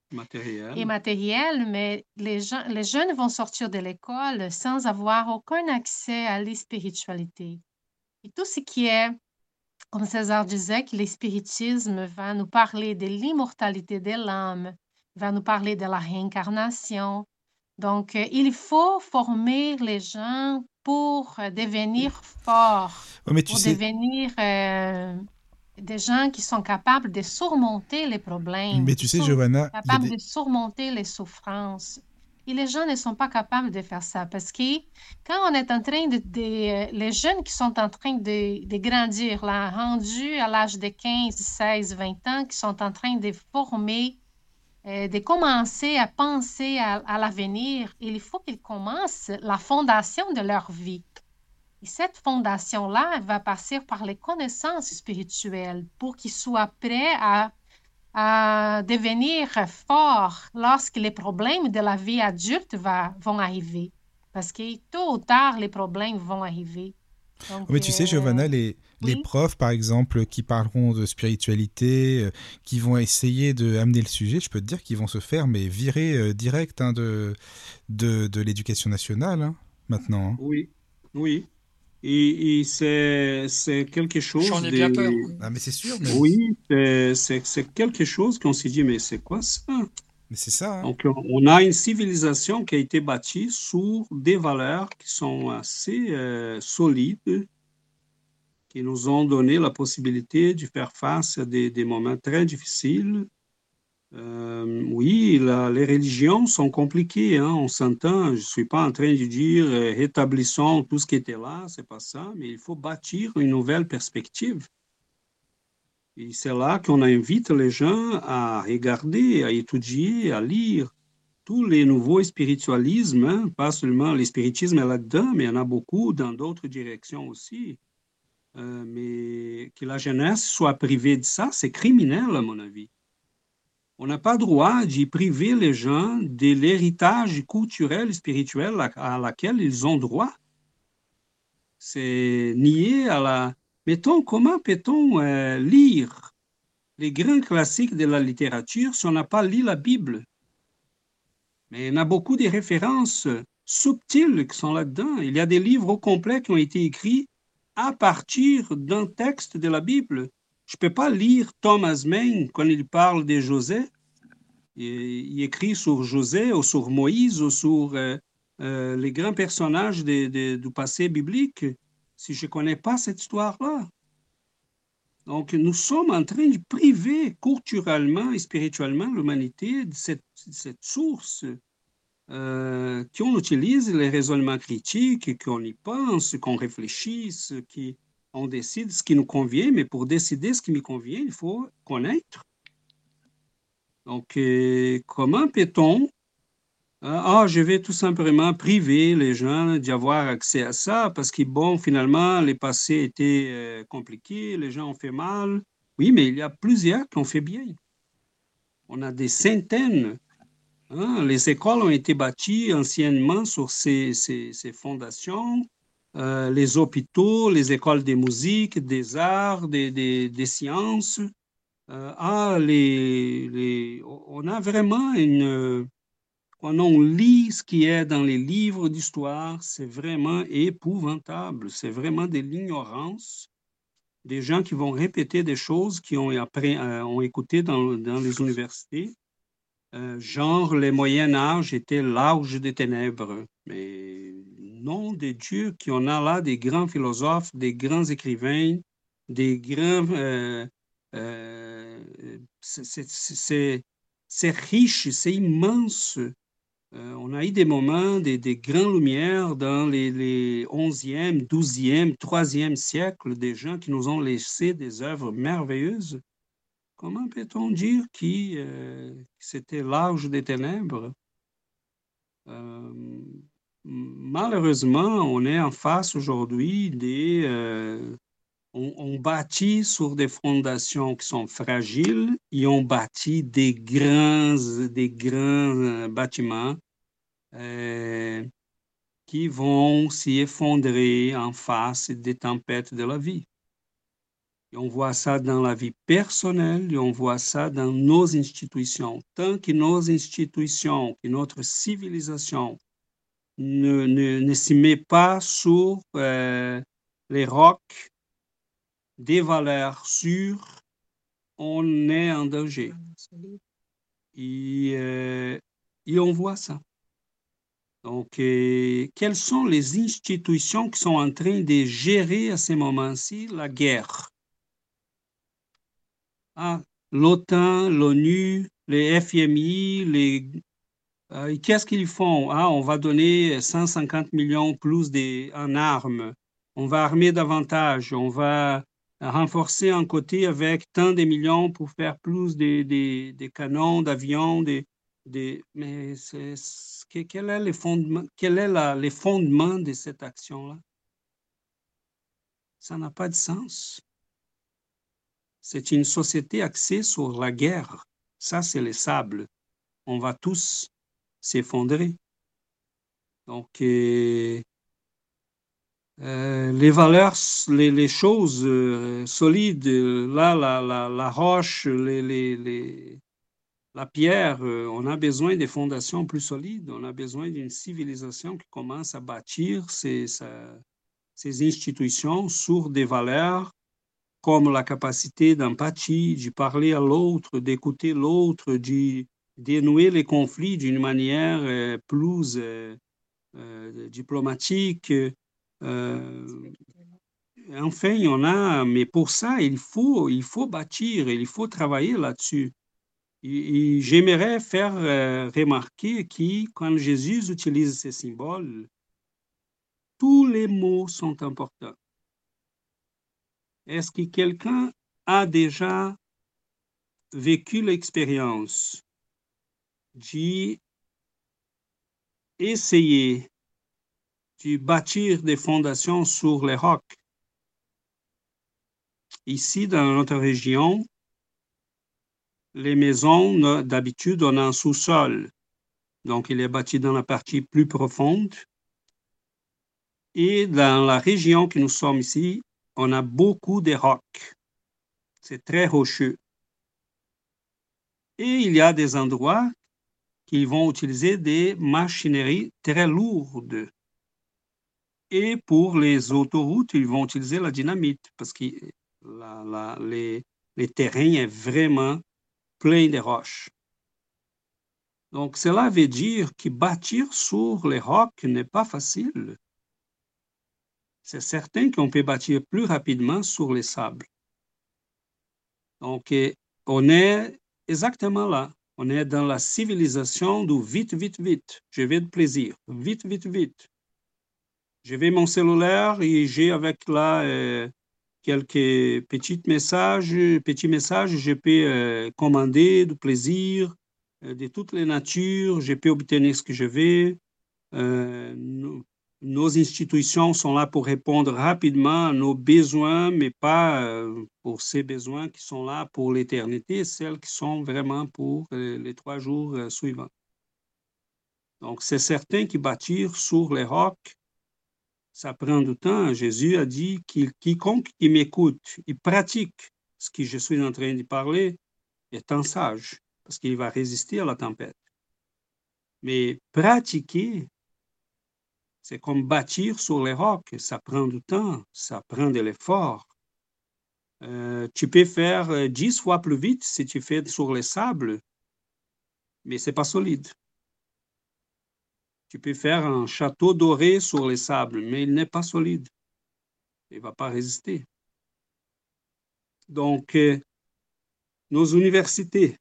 et matériels, mais les, gens, les jeunes vont sortir de l'école sans avoir aucun accès à la spiritualité. Et tout ce qui est, comme César disait, que le spiritisme va nous parler de l'immortalité de l'âme, va nous parler de la réincarnation. Donc, euh, il faut former les gens pour euh, devenir forts, pour devenir euh, des gens qui sont capables de surmonter les problèmes. Mais tu sais, Giovanna, capables de surmonter les souffrances. Et les gens ne sont pas capables de faire ça parce que quand on est en train de, les jeunes qui sont en train de, de grandir, là, rendus à l'âge de 15, 16, 20 ans, qui sont en train de former de commencer à penser à, l'avenir, il faut qu'ils commencent la fondation de leur vie. Et cette fondation-là va passer par les connaissances spirituelles pour qu'ils soient prêts à, à devenir forts lorsque les problèmes de la vie adulte va, vont arriver. Parce que tôt ou tard, les problèmes vont arriver. Mais tu sais, Giovanna, les, les profs, par exemple, qui parleront de spiritualité, euh, qui vont essayer de amener le sujet, je peux te dire qu'ils vont se faire mais virer euh, direct hein, de, de, de l'éducation nationale hein, maintenant. Hein. Oui, oui. Et, c'est quelque chose. J'en ai bien peur. Ah, mais c'est sûr. Oui, c'est quelque chose qu'on s'est dit, mais c'est quoi ça? Hein. On a une civilisation qui a été bâtie sur des valeurs qui sont assez euh, solides, qui nous ont donné la possibilité de faire face à des, des moments très difficiles. Euh, oui, les religions sont compliquées, hein, on s'entend. Je ne suis pas en train de dire euh, rétablissons tout ce qui était là, c'est pas ça, mais il faut bâtir une nouvelle perspective. Et c'est là qu'on invite les gens à regarder, à étudier, à lire tous les nouveaux spiritualismes, hein. pas seulement le spiritisme est là-dedans, mais il y en a beaucoup dans d'autres directions aussi. Euh, mais que la jeunesse soit privée de ça, c'est criminel à mon avis. On n'a pas droit d'y priver les gens de l'héritage culturel et spirituel à, laquelle ils ont droit. C'est nier à la, Mettons, comment peut-on euh, lire les grands classiques de la littérature si on n'a pas lu la Bible? Mais y a beaucoup de références subtiles qui sont là-dedans. Il y a des livres complets qui ont été écrits à partir d'un texte de la Bible. Je ne peux pas lire Thomas Main quand il parle de José. Il, écrit sur José ou sur Moïse ou sur euh, euh, les grands personnages du passé biblique si je ne connais pas cette histoire-là. Donc, nous sommes en train de priver culturellement et spirituellement l'humanité de cette, source euh, qu'on utilise les raisonnements critiques, qu'on y pense, qu'on réfléchisse, qu'on décide ce qui nous convient, mais pour décider ce qui me convient, il faut connaître. Donc, euh, comment peut-on ah, je vais tout simplement priver les gens d'y avoir accès à ça parce que, bon, finalement, les passés étaient euh, compliqués, les gens ont fait mal. Oui, mais il y a plusieurs qui ont fait bien. On a des centaines. Hein. Les écoles ont été bâties anciennement sur ces, fondations. Euh, les hôpitaux, les écoles de musique, des arts, des, des, sciences. ah, les, les, on a vraiment une quand on lit ce qui est dans les livres d'histoire, c'est vraiment épouvantable. C'est vraiment de l'ignorance. Des gens qui vont répéter des choses qu'ils ont, euh, ont écoutées dans, les universités. Euh, genre, le Moyen Âge était l'âge des ténèbres. Mais nom de Dieu, qu'on a là des grands philosophes, des grands écrivains, des grands... Euh, c'est riche, c'est immense. Euh, on a eu des moments, des, des grandes lumières dans les, les 11e, 12e, 3e siècle, des gens qui nous ont laissé des œuvres merveilleuses. Comment peut-on dire que euh, c'était l'âge des ténèbres? Euh, malheureusement, on est en face aujourd'hui des... on, bâtit sur des fondations qui sont fragiles et on bâtit des grands, des grands bâtiments euh, qui vont s'y effondrer en face des tempêtes de la vie. Et on voit ça dans la vie personnelle et on voit ça dans nos institutions. Tant que nos institutions, que notre civilisation ne, ne, ne s'y met pas sur euh, les rocs des valeurs sûres, on est en danger. Et, euh, et on voit ça. Donc, euh, quelles sont les institutions qui sont en train de gérer à ce moment-ci la guerre? Ah, L'OTAN, l'ONU, les FMI, les... Euh, qu'est-ce qu'ils font? Ah, on va donner 150 millions plus en armes. On va armer davantage. On va renforcer un côté avec tant de millions pour faire plus de, canons, d'avions, des, des, mais c'est quel est, le fondement, quel est la, de cette action-là? Ça n'a pas de sens. C'est une société axée sur la guerre. Ça, c'est le sable. On va tous s'effondrer. Donc, euh, euh, les valeurs, les, choses euh, solides, là, la, roche, la pierre, euh, on a besoin des fondations plus solides, on a besoin d'une civilisation qui commence à bâtir ses, institutions sur des valeurs comme la capacité d'empathie, de parler à l'autre, d'écouter l'autre, de, dénouer les conflits d'une manière euh, plus euh, diplomatique. Enfin, il y en a, mais pour ça, il faut, il faut bâtir, il faut travailler là-dessus. J'aimerais faire remarquer que quand Jésus utilise ces symboles, tous les mots sont importants. Est-ce que quelqu'un a déjà vécu l'expérience d'essayer de bâtir des fondations sur les rocs? Ici, dans notre région, les maisons, d'habitude, on a un sous-sol. Donc, il est bâti dans la partie plus profonde. Et dans la région que nous sommes ici, on a beaucoup de rocs. C'est très rocheux. Et il y a des endroits qui vont utiliser des machineries très lourdes. Et pour les autoroutes, ils vont utiliser la dynamite parce que les, les terrains sont vraiment pleins de roches. Donc, cela veut dire que bâtir sur les rocs n'est pas facile c'est certain qu'on peut bâtir plus rapidement sur les sables. Donc, on est exactement là. On est dans la civilisation du vite, vite, vite. Je vais de plaisir. Vite, vite, vite. Je vais mon cellulaire et j'ai avec là eh, quelques petits messages, petits messages. Je peux euh, commander du plaisir euh, de toutes les natures. Je peux obtenir ce que je veux. Euh, nos institutions sont là pour répondre rapidement à nos besoins, mais pas euh, pour ces besoins qui sont là pour l'éternité, celles qui sont vraiment pour euh, les trois jours euh, suivants. Donc, c'est certain que bâtir sur les rocs, ça prend du temps. Jésus a dit qu'il quiconque qui m'écoute, il pratique ce que je suis en train de parler, est un sage, parce qu'il va résister à la tempête. Mais pratiquer, c'est comme bâtir sur les rocs. Ça prend du temps, ça prend de l'effort. Euh, tu peux faire euh, dix fois plus vite si tu fais sur les sables, mais c'est pas solide. Tu peux faire un château doré sur les sables, mais il n'est pas solide. Il ne va pas résister. Donc, euh, nos universités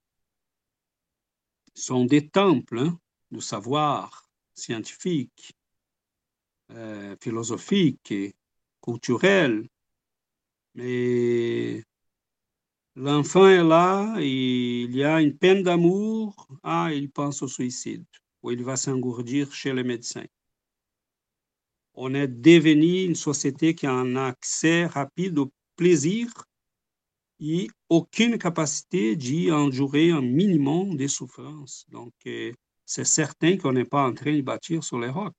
sont des temples hein, du savoir scientifique, euh, philosophique et culturel. Mais l'enfant est là, il y a une peine d'amour, ah, il pense au suicide, ou il va s'engourdir chez le médecin. On est devenu une société qui a un accès rapide au plaisir et aucune capacité d'y endurer un minimum de souffrance. Donc, euh, c'est certain qu'on n'est pas en train de bâtir sur les rocs.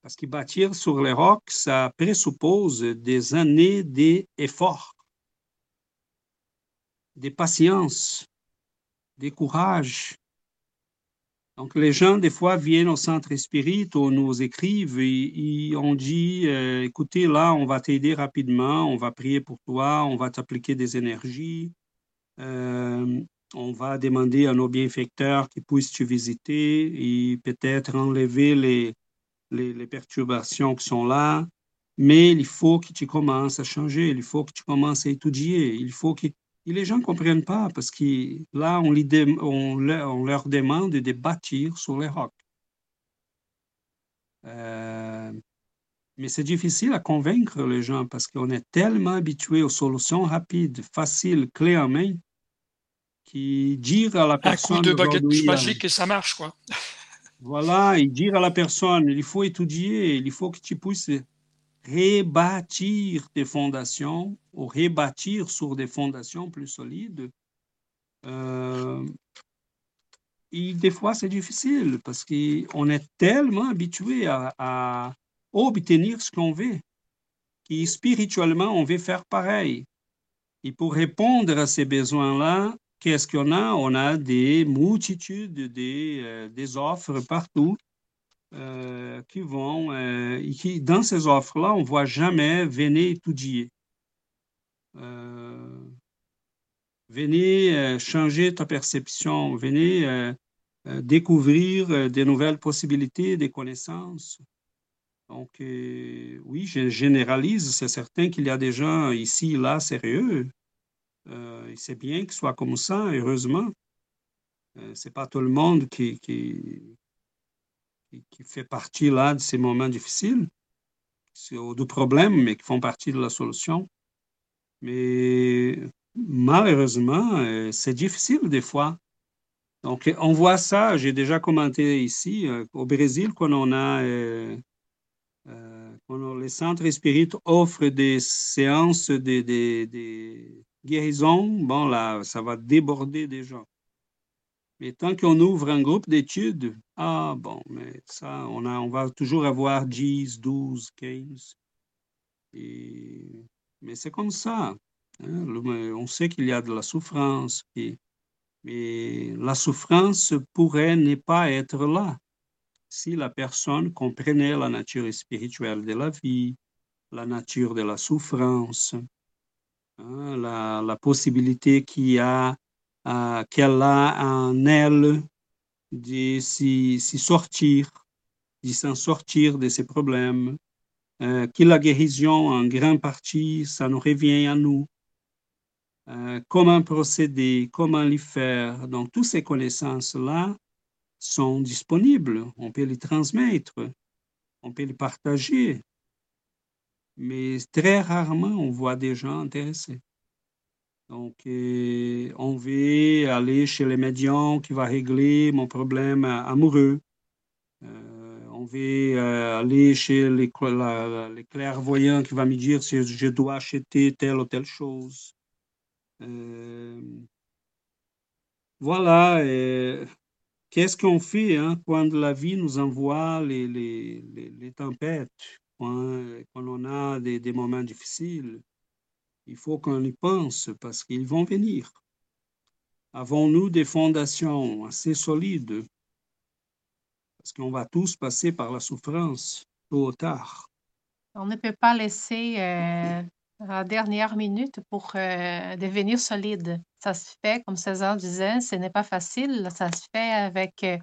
Parce que bâtir sur les rocs, ça présuppose des années d'efforts, de patience, de courage. Donc, les gens, des fois, viennent au centre spirit ou nous écrivent et, on dit euh, écoutez, là, on va t'aider rapidement, on va prier pour toi, on va t'appliquer des énergies, euh, on va demander à nos bienfaiteurs qu'ils puissent te visiter et peut-être enlever les, les, perturbations qui sont là, mais il faut que tu commences à changer, il faut que tu commences à étudier, il faut que... les gens ne comprennent pas parce que là, on, on, leur demande de bâtir sur les rocs. Euh, mais c'est difficile à convaincre les gens parce qu'on est tellement habitué aux solutions rapides, faciles, clés en main, qui dire à la personne... Un coup de baguette magique et ça marche, quoi. Voilà, et dire à la personne, il faut étudier, il faut que tu puisses rebâtir tes fondations ou rebâtir sur des fondations plus solides. Euh, et des fois, c'est difficile parce qu'on est tellement habitué à, obtenir ce qu'on veut, que spirituellement, on veut faire pareil. Et pour répondre à ces besoins-là, Qu'est-ce qu'on a? On a des multitudes, des, euh, des offres partout euh, qui vont, euh, qui, dans ces offres-là, on ne voit jamais venez étudier. venez changer ta perception, venez découvrir des nouvelles possibilités, des connaissances. Donc, oui, je généralise, c'est certain qu'il y a des gens ici, là, sérieux. c'est bien qu'il soit comme ça, heureusement. c'est pas tout le monde qui, qui fait partie là de ces moments difficiles, de problèmes, mais qui font partie de la solution. Mais malheureusement, euh, c'est difficile des fois. Donc, on voit ça, j'ai déjà commenté ici, euh, au Brésil, quand on a, euh, quand les centres spirites offrent des séances de, de, de guérison, bon, là, ça va déborder des gens. Mais tant qu'on ouvre un groupe d'études, ah bon, mais ça, on, a, on va toujours avoir 10, 12, 15. mais c'est comme ça. Hein. On sait qu'il y a de la souffrance, mais la souffrance pourrait ne pas être là si la personne comprenait la nature spirituelle de la vie, la nature de la souffrance, hein, la, la possibilité qu'il y a euh, qu'elle a en elle de s'y sortir, de s'en sortir de ses problèmes, euh, que la guérison, en grande partie, ça nous revient à nous. Euh, comment procéder, comment les faire. Donc, toutes ces connaissances-là sont disponibles. On peut les transmettre, on peut les partager. Mais très rarement, on voit des gens intéressés. Donc, euh, on veut aller chez les médiums qui va régler mon problème amoureux. Euh, on veut euh, aller chez les, clairvoyants qui va me dire si je dois acheter telle ou telle chose. voilà. Qu'est-ce qu'on fait hein, quand la vie nous envoie les, tempêtes, quand, on a des moments difficiles? Il faut qu'on y pense parce qu'ils vont venir. Avons-nous des fondations assez solides? Parce qu'on va tous passer par la souffrance, tôt ou tard. On ne peut pas laisser euh, la dernière minute pour euh, devenir solide. Ça se fait, comme César disait, ce n'est pas facile. Ça se fait avec, euh,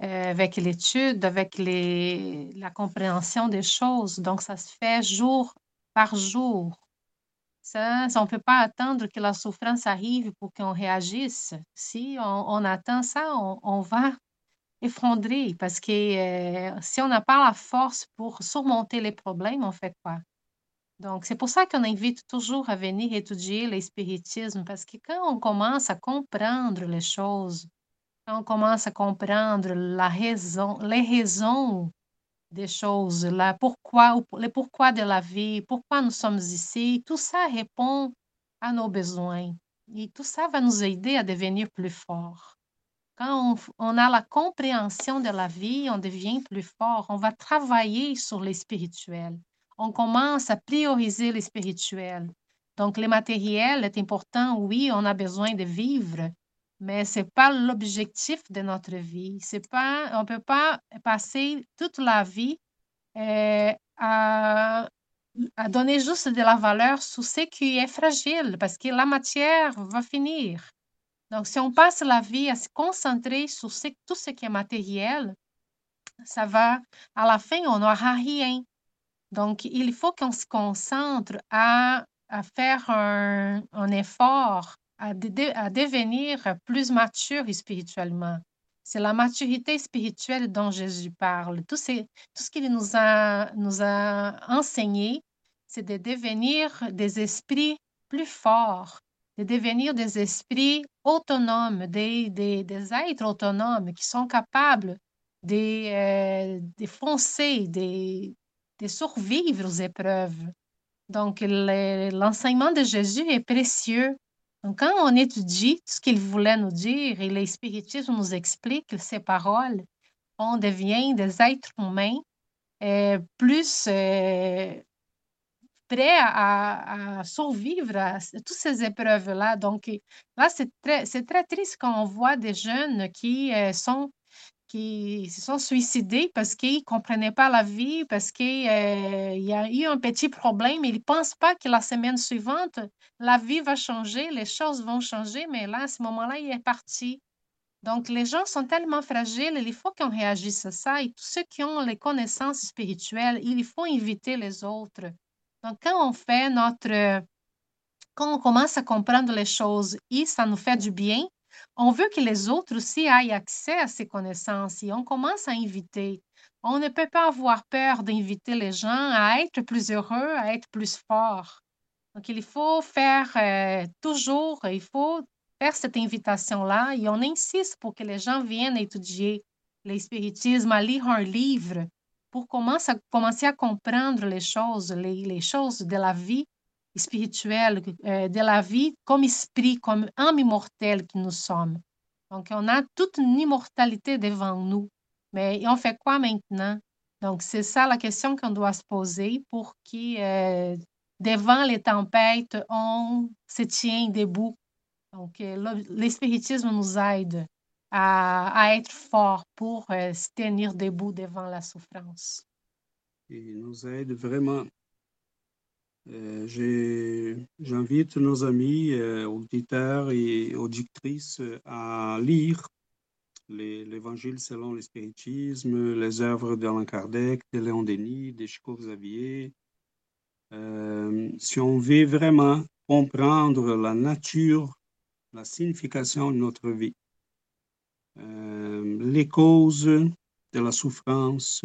avec l'étude, avec la compréhension des choses. Donc, ça se fait jour par jour. Ça, on ne peut pas attendre que la souffrance arrive pour qu'on réagisse. Si on, attend ça, on, va effondrer parce que euh, si on n'a pas la force pour surmonter les problèmes, on fait quoi? Donc, c'est pour ça qu'on invite toujours à venir étudier le spiritisme parce que quand on commence à comprendre les choses, quand on commence à comprendre la raison, les raisons des choses, là, pourquoi, le pourquoi de la vie, pourquoi nous sommes ici, tout ça répond à nos besoins. Et tout ça va nous aider à devenir plus forts. Quand on, a la compréhension de la vie, on devient plus fort. On va travailler sur les spirituels. On commence à prioriser les spirituels. Donc, le matériel est important. Oui, on a besoin de vivre, mais ce n'est pas l'objectif de notre vie. Pas, on ne peut pas passer toute la vie euh, à, à, donner juste de la valeur sur ce qui est fragile, parce que la matière va finir. Donc, si on passe la vie à se concentrer sur tout ce qui est matériel, ça va, à la fin, on n'aura rien. Donc, il faut qu'on se concentre à, à faire un, un effort à, devenir plus mature spirituellement. C'est la maturité spirituelle dont Jésus parle. Tout, tout ce qu'il nous a, enseigné, c'est de devenir des esprits plus forts, de devenir des esprits autonomes, des, des, êtres autonomes qui sont capables de, euh, foncer, de survivre aux épreuves. Donc, l'enseignement de Jésus est précieux donc, quand on étudie ce qu'il voulait nous dire et les spiritismes nous expliquent ces paroles, on devient des êtres humains euh, plus euh, prêts à, survivre à toutes ces épreuves-là. Donc, là, c'est très, très triste quand on voit des jeunes qui euh, sont qui se sont suicidés parce qu'ils ne comprenaient pas la vie, parce qu'il euh, y a eu un petit problème. Ils ne pensent pas que la semaine suivante, la vie va changer, les choses vont changer, mais là, à ce moment-là, il est parti. Donc, les gens sont tellement fragiles, il faut qu'on réagisse à ça. Et tous ceux qui ont les connaissances spirituelles, il faut inviter les autres. Donc, quand on fait notre... Quand on commence à comprendre les choses et ça nous fait du bien, on veut que les autres aussi aient accès à ces connaissances et on commence à inviter. On ne peut pas avoir peur d'inviter les gens à être plus heureux, à être plus forts. Donc, il faut faire euh, toujours, il faut faire cette invitation-là et on insiste pour que les gens viennent étudier le spiritisme, à lire un livre pour commencer à, commencer à comprendre les choses, les, choses de la vie spirituelle, euh, de la vie comme esprit, comme âme immortelle que nous sommes. Donc, on a toute une immortalité devant nous. Mais on fait quoi maintenant? Donc, c'est ça la question qu'on doit se poser pour que, euh, devant les tempêtes, on se tient debout donc, euh, l'espiritisme nous aide à, être fort pour se tenir debout devant la souffrance. Il nous aide vraiment. Euh, j'invite nos amis auditeurs et auditrices à lire l'Évangile selon l'espiritisme, les œuvres d'Alain Kardec, de Léon Denis, de Chico Xavier. si on veut vraiment comprendre la nature la signification de notre vie, euh, les causes de la souffrance.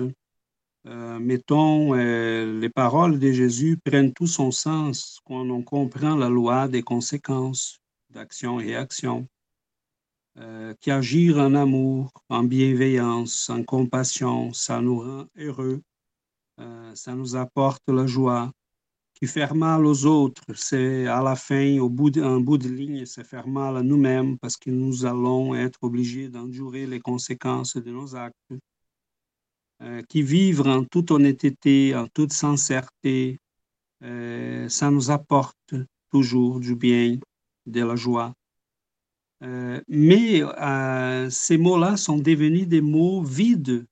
Euh, mettons, euh, les paroles de Jésus prennent tout son sens quand on comprend la loi des conséquences d'action et action, qui agir en amour, en bienveillance, en compassion, ça nous rend heureux, ça nous apporte la joie, qui faire mal aux autres, c'est à la fin, au bout d'un bout de ligne, c'est faire mal à nous-mêmes parce que nous allons être obligés d'endurer les conséquences de nos actes. Euh, qui vivre en toute honnêteté, en toute sincérité, euh, ça nous apporte toujours du bien, de la joie. Euh, mais ces mots-là sont devenus des mots vides,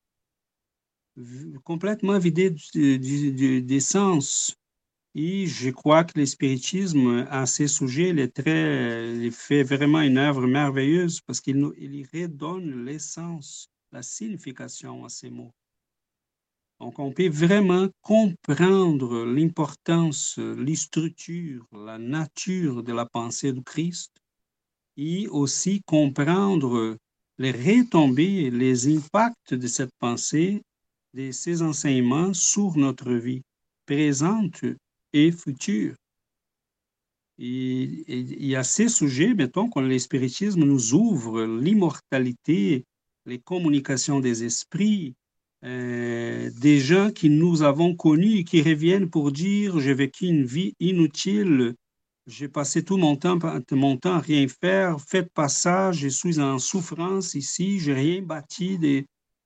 complètement vidés des sens. Et je crois que l'espiritisme, à ces sujets, il, très, fait vraiment une œuvre merveilleuse parce qu'il il redonne l'essence, la signification à ces mots. Donc, on peut vraiment comprendre l'importance, les structures, la nature de la pensée du Christ et aussi comprendre les retombées, les impacts de cette pensée, de ces enseignements sur notre vie présente et futur. Et il y a ces sujets, mettons, quand le spiritisme nous ouvre l'immortalité, les communications des esprits, euh, des gens qui nous avons connus et qui reviennent pour dire j'ai vécu une vie inutile, j'ai passé tout mon temps, mon temps à rien faire, faites pas ça, je suis en souffrance ici, j'ai rien bâti des,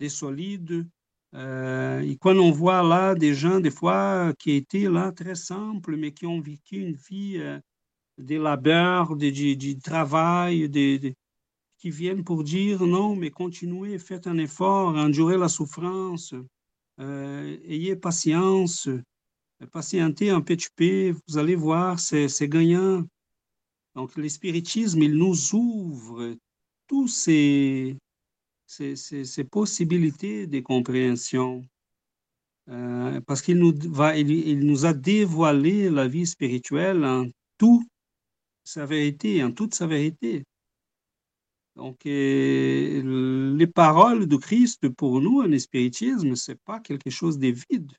solides, euh, et quand on voit là des gens, des fois, qui étaient là très simples, mais qui ont vécu une vie euh, des labeurs, du travail, qui viennent pour dire non, mais continuez, faites un effort, endurez la souffrance, euh, ayez patience, patientez un peu, vous allez voir, c'est gagnant. Donc, l'espiritisme, il nous ouvre tous ces, ces, possibilités de compréhension. Euh, parce qu'il nous, va, il, nous a dévoilé la vie spirituelle en toute sa vérité, en toute sa vérité. Donc, les paroles de Christ pour nous en spiritisme, ce n'est pas quelque chose de vide.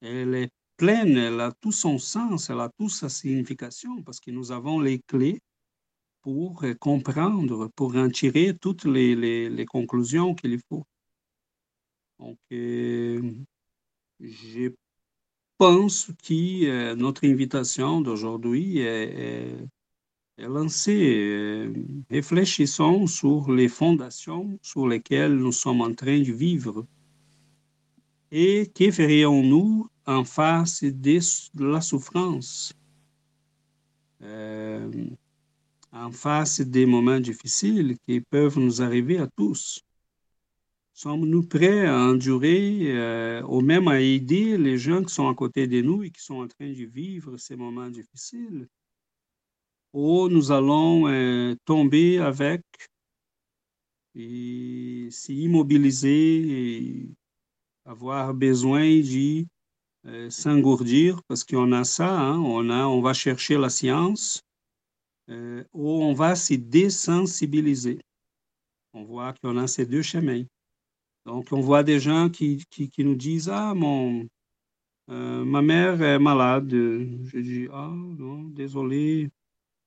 Elle est pleine, elle a tout son sens, elle a toute sa signification parce que nous avons les clés pour comprendre, pour en tirer toutes les, les, conclusions qu'il faut. Donc, euh, je pense que euh, notre invitation d'aujourd'hui est, Euh, réfléchissons sur les fondations sur lesquelles nous sommes en train de vivre. Et que ferions-nous en face de la souffrance? en face des moments difficiles qui peuvent nous arriver à tous. sommes-nous prêts à endurer euh, ou même à aider les gens qui sont à côté de nous et qui sont en train de vivre ces moments difficiles? Ou nous allons euh, tomber avec et s'immobiliser et avoir besoin de euh, s'engourdir parce qu'on a ça, hein, on, a, on va chercher la science euh, ou on va se désensibiliser. On voit qu'on a ces deux chemins. Donc, on voit des gens qui, qui, nous disent Ah, mon, ma mère est malade. Je dis Ah, non, désolé.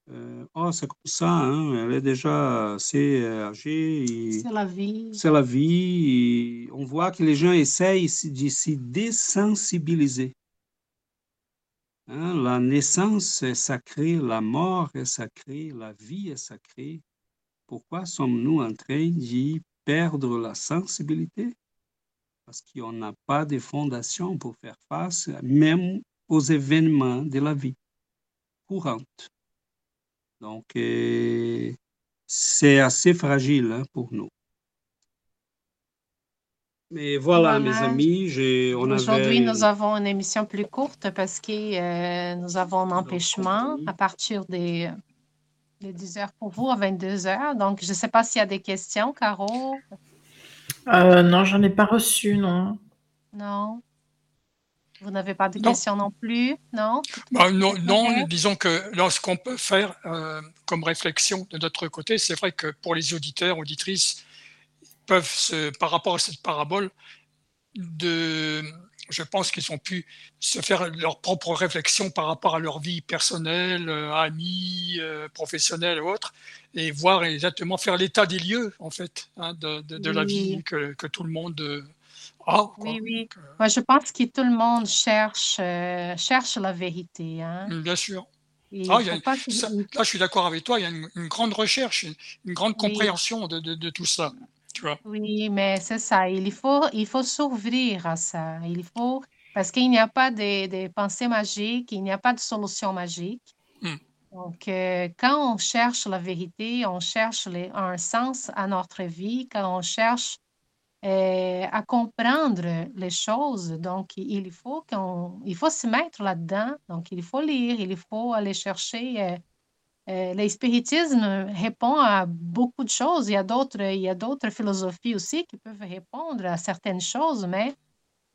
Euh, oh, c'est comme ça, hein, elle est déjà assez âgée. C'est la vie. C'est la vie. on voit que les gens essayent de se désensibiliser. Hein, la naissance est sacrée, la mort est sacrée, la vie est sacrée. Pourquoi sommes-nous en train d'y perdre la sensibilité? Parce qu'on n'a pas de fondation pour faire face même aux événements de la vie courante. Donc, euh, c'est assez fragile hein, pour nous. Mais voilà, mes amis, on Aujourd'hui, nous avons une émission plus courte parce que euh, nous avons un empêchement à partir des, des 10 heures pour vous à 22 heures. Donc, je ne sais pas s'il y a des questions, Caro. Euh, non, j'en ai pas reçu, non. Non. Vous n'avez pas de questions non plus, non? Bah, Non, non disons que lorsqu'on peut faire euh, comme réflexion de notre côté, c'est vrai que pour les auditeurs, auditrices, peuvent, se, par rapport à cette parabole, de, je pense qu'ils ont pu se faire leur propre réflexion par rapport à leur vie personnelle, euh, amis, euh, professionnelle ou autre, et voir exactement faire l'état des lieux, en fait, hein, de, de, la vie que, que, tout le monde ah, oui, oui. Moi, je pense que tout le monde cherche, euh, cherche la vérité. Hein. Mm, bien sûr. Ah, là, je suis d'accord avec toi, il y a une, grande recherche, une, grande compréhension de, de, tout ça. Tu vois. Oui, mais c'est ça. Il faut, il faut s'ouvrir à ça. Il faut, parce qu'il n'y a pas de, de pensée magique, il n'y a pas de solution magique. Mm. Donc, euh, quand on cherche la vérité, on cherche les, un sens à notre vie, quand on cherche euh, à comprendre les choses. Donc, il faut, qu'on, il faut se mettre là-dedans. Donc, il faut lire, il faut aller chercher. Euh, euh, le spiritisme répond à beaucoup de choses. Il y a d'autres, il y a d'autres philosophies aussi qui peuvent répondre à certaines choses, mais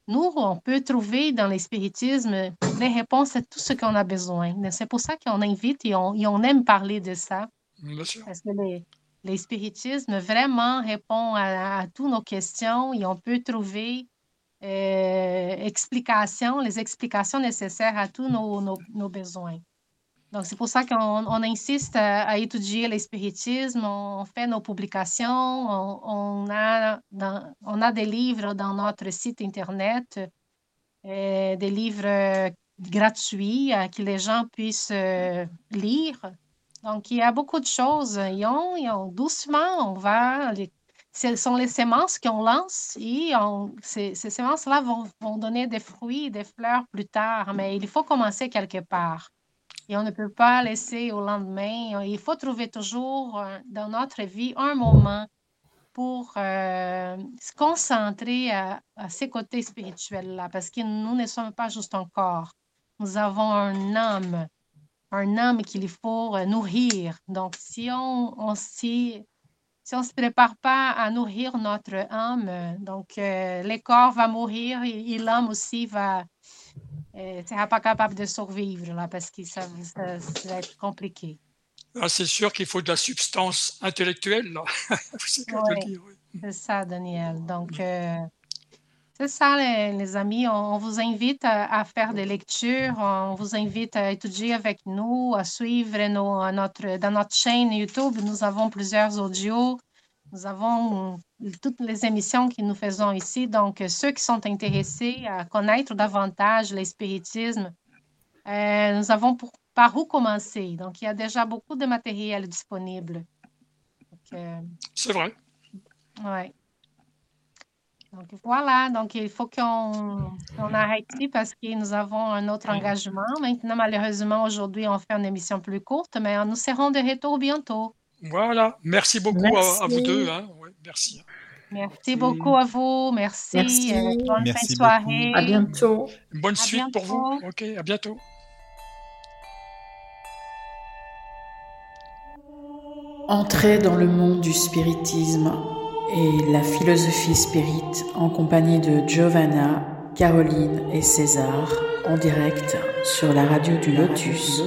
nous, on peut trouver dans le spiritisme les réponses à tout ce qu'on a besoin. C'est pour ça qu'on invite et on, et on aime parler de ça. Parce que les, le spiritisme vraiment répond à, toutes nos questions et on peut trouver euh, explications, les explications nécessaires à tous nos, besoins. Donc, c'est pour ça qu'on insiste à, étudier le spiritisme, on fait nos publications, on, a, des livres dans notre site Internet, euh, des livres gratuits euh, que les gens puissent lire donc, il y a beaucoup de choses. Et on, doucement, on va. ce sont les semences qu'on lance et ces, semences-là vont, donner des fruits, des fleurs plus tard. Mais il faut commencer quelque part. Et on ne peut pas laisser au lendemain. Il faut trouver toujours euh, dans notre vie un moment pour euh, se concentrer à, à ces côtés spirituels-là, parce que nous ne sommes pas juste un corps. Nous avons un âme un âme qu'il faut euh, nourrir. Donc, si on, on si, si on ne se prépare pas à nourrir notre âme, donc euh, le corps va mourir et, l'âme aussi va euh, sera pas capable de survivre là, parce que ça, va être compliqué. Ah, c'est sûr qu'il faut de la substance intellectuelle. <laughs> c'est ça, Daniel. Donc, euh, c'est ça, les, amis. On, vous invite à, faire des lectures. On vous invite à étudier avec nous, à suivre nos, notre, dans notre chaîne YouTube. Nous avons plusieurs audios. Nous avons toutes les émissions que nous faisons ici. Donc, ceux qui sont intéressés à connaître davantage l'espiritisme, euh, nous avons par où commencer? Donc, il y a déjà beaucoup de matériel disponible. Euh, C'est vrai. Oui. Donc voilà, donc il faut qu'on arrête ici parce que nous avons un autre engagement. Maintenant, malheureusement, aujourd'hui, on fait une émission plus courte, mais nous serons de retour bientôt. Voilà, merci beaucoup À, vous deux. Hein. merci. Merci beaucoup à vous. Merci. Merci. Euh, bonne Merci fin de beaucoup. soirée. À bientôt. Bonne À suite pour vous. Ok, à bientôt. Entrez dans le monde du spiritisme et la philosophie spirit en compagnie de Giovanna, Caroline et César en direct sur la radio du Lotus.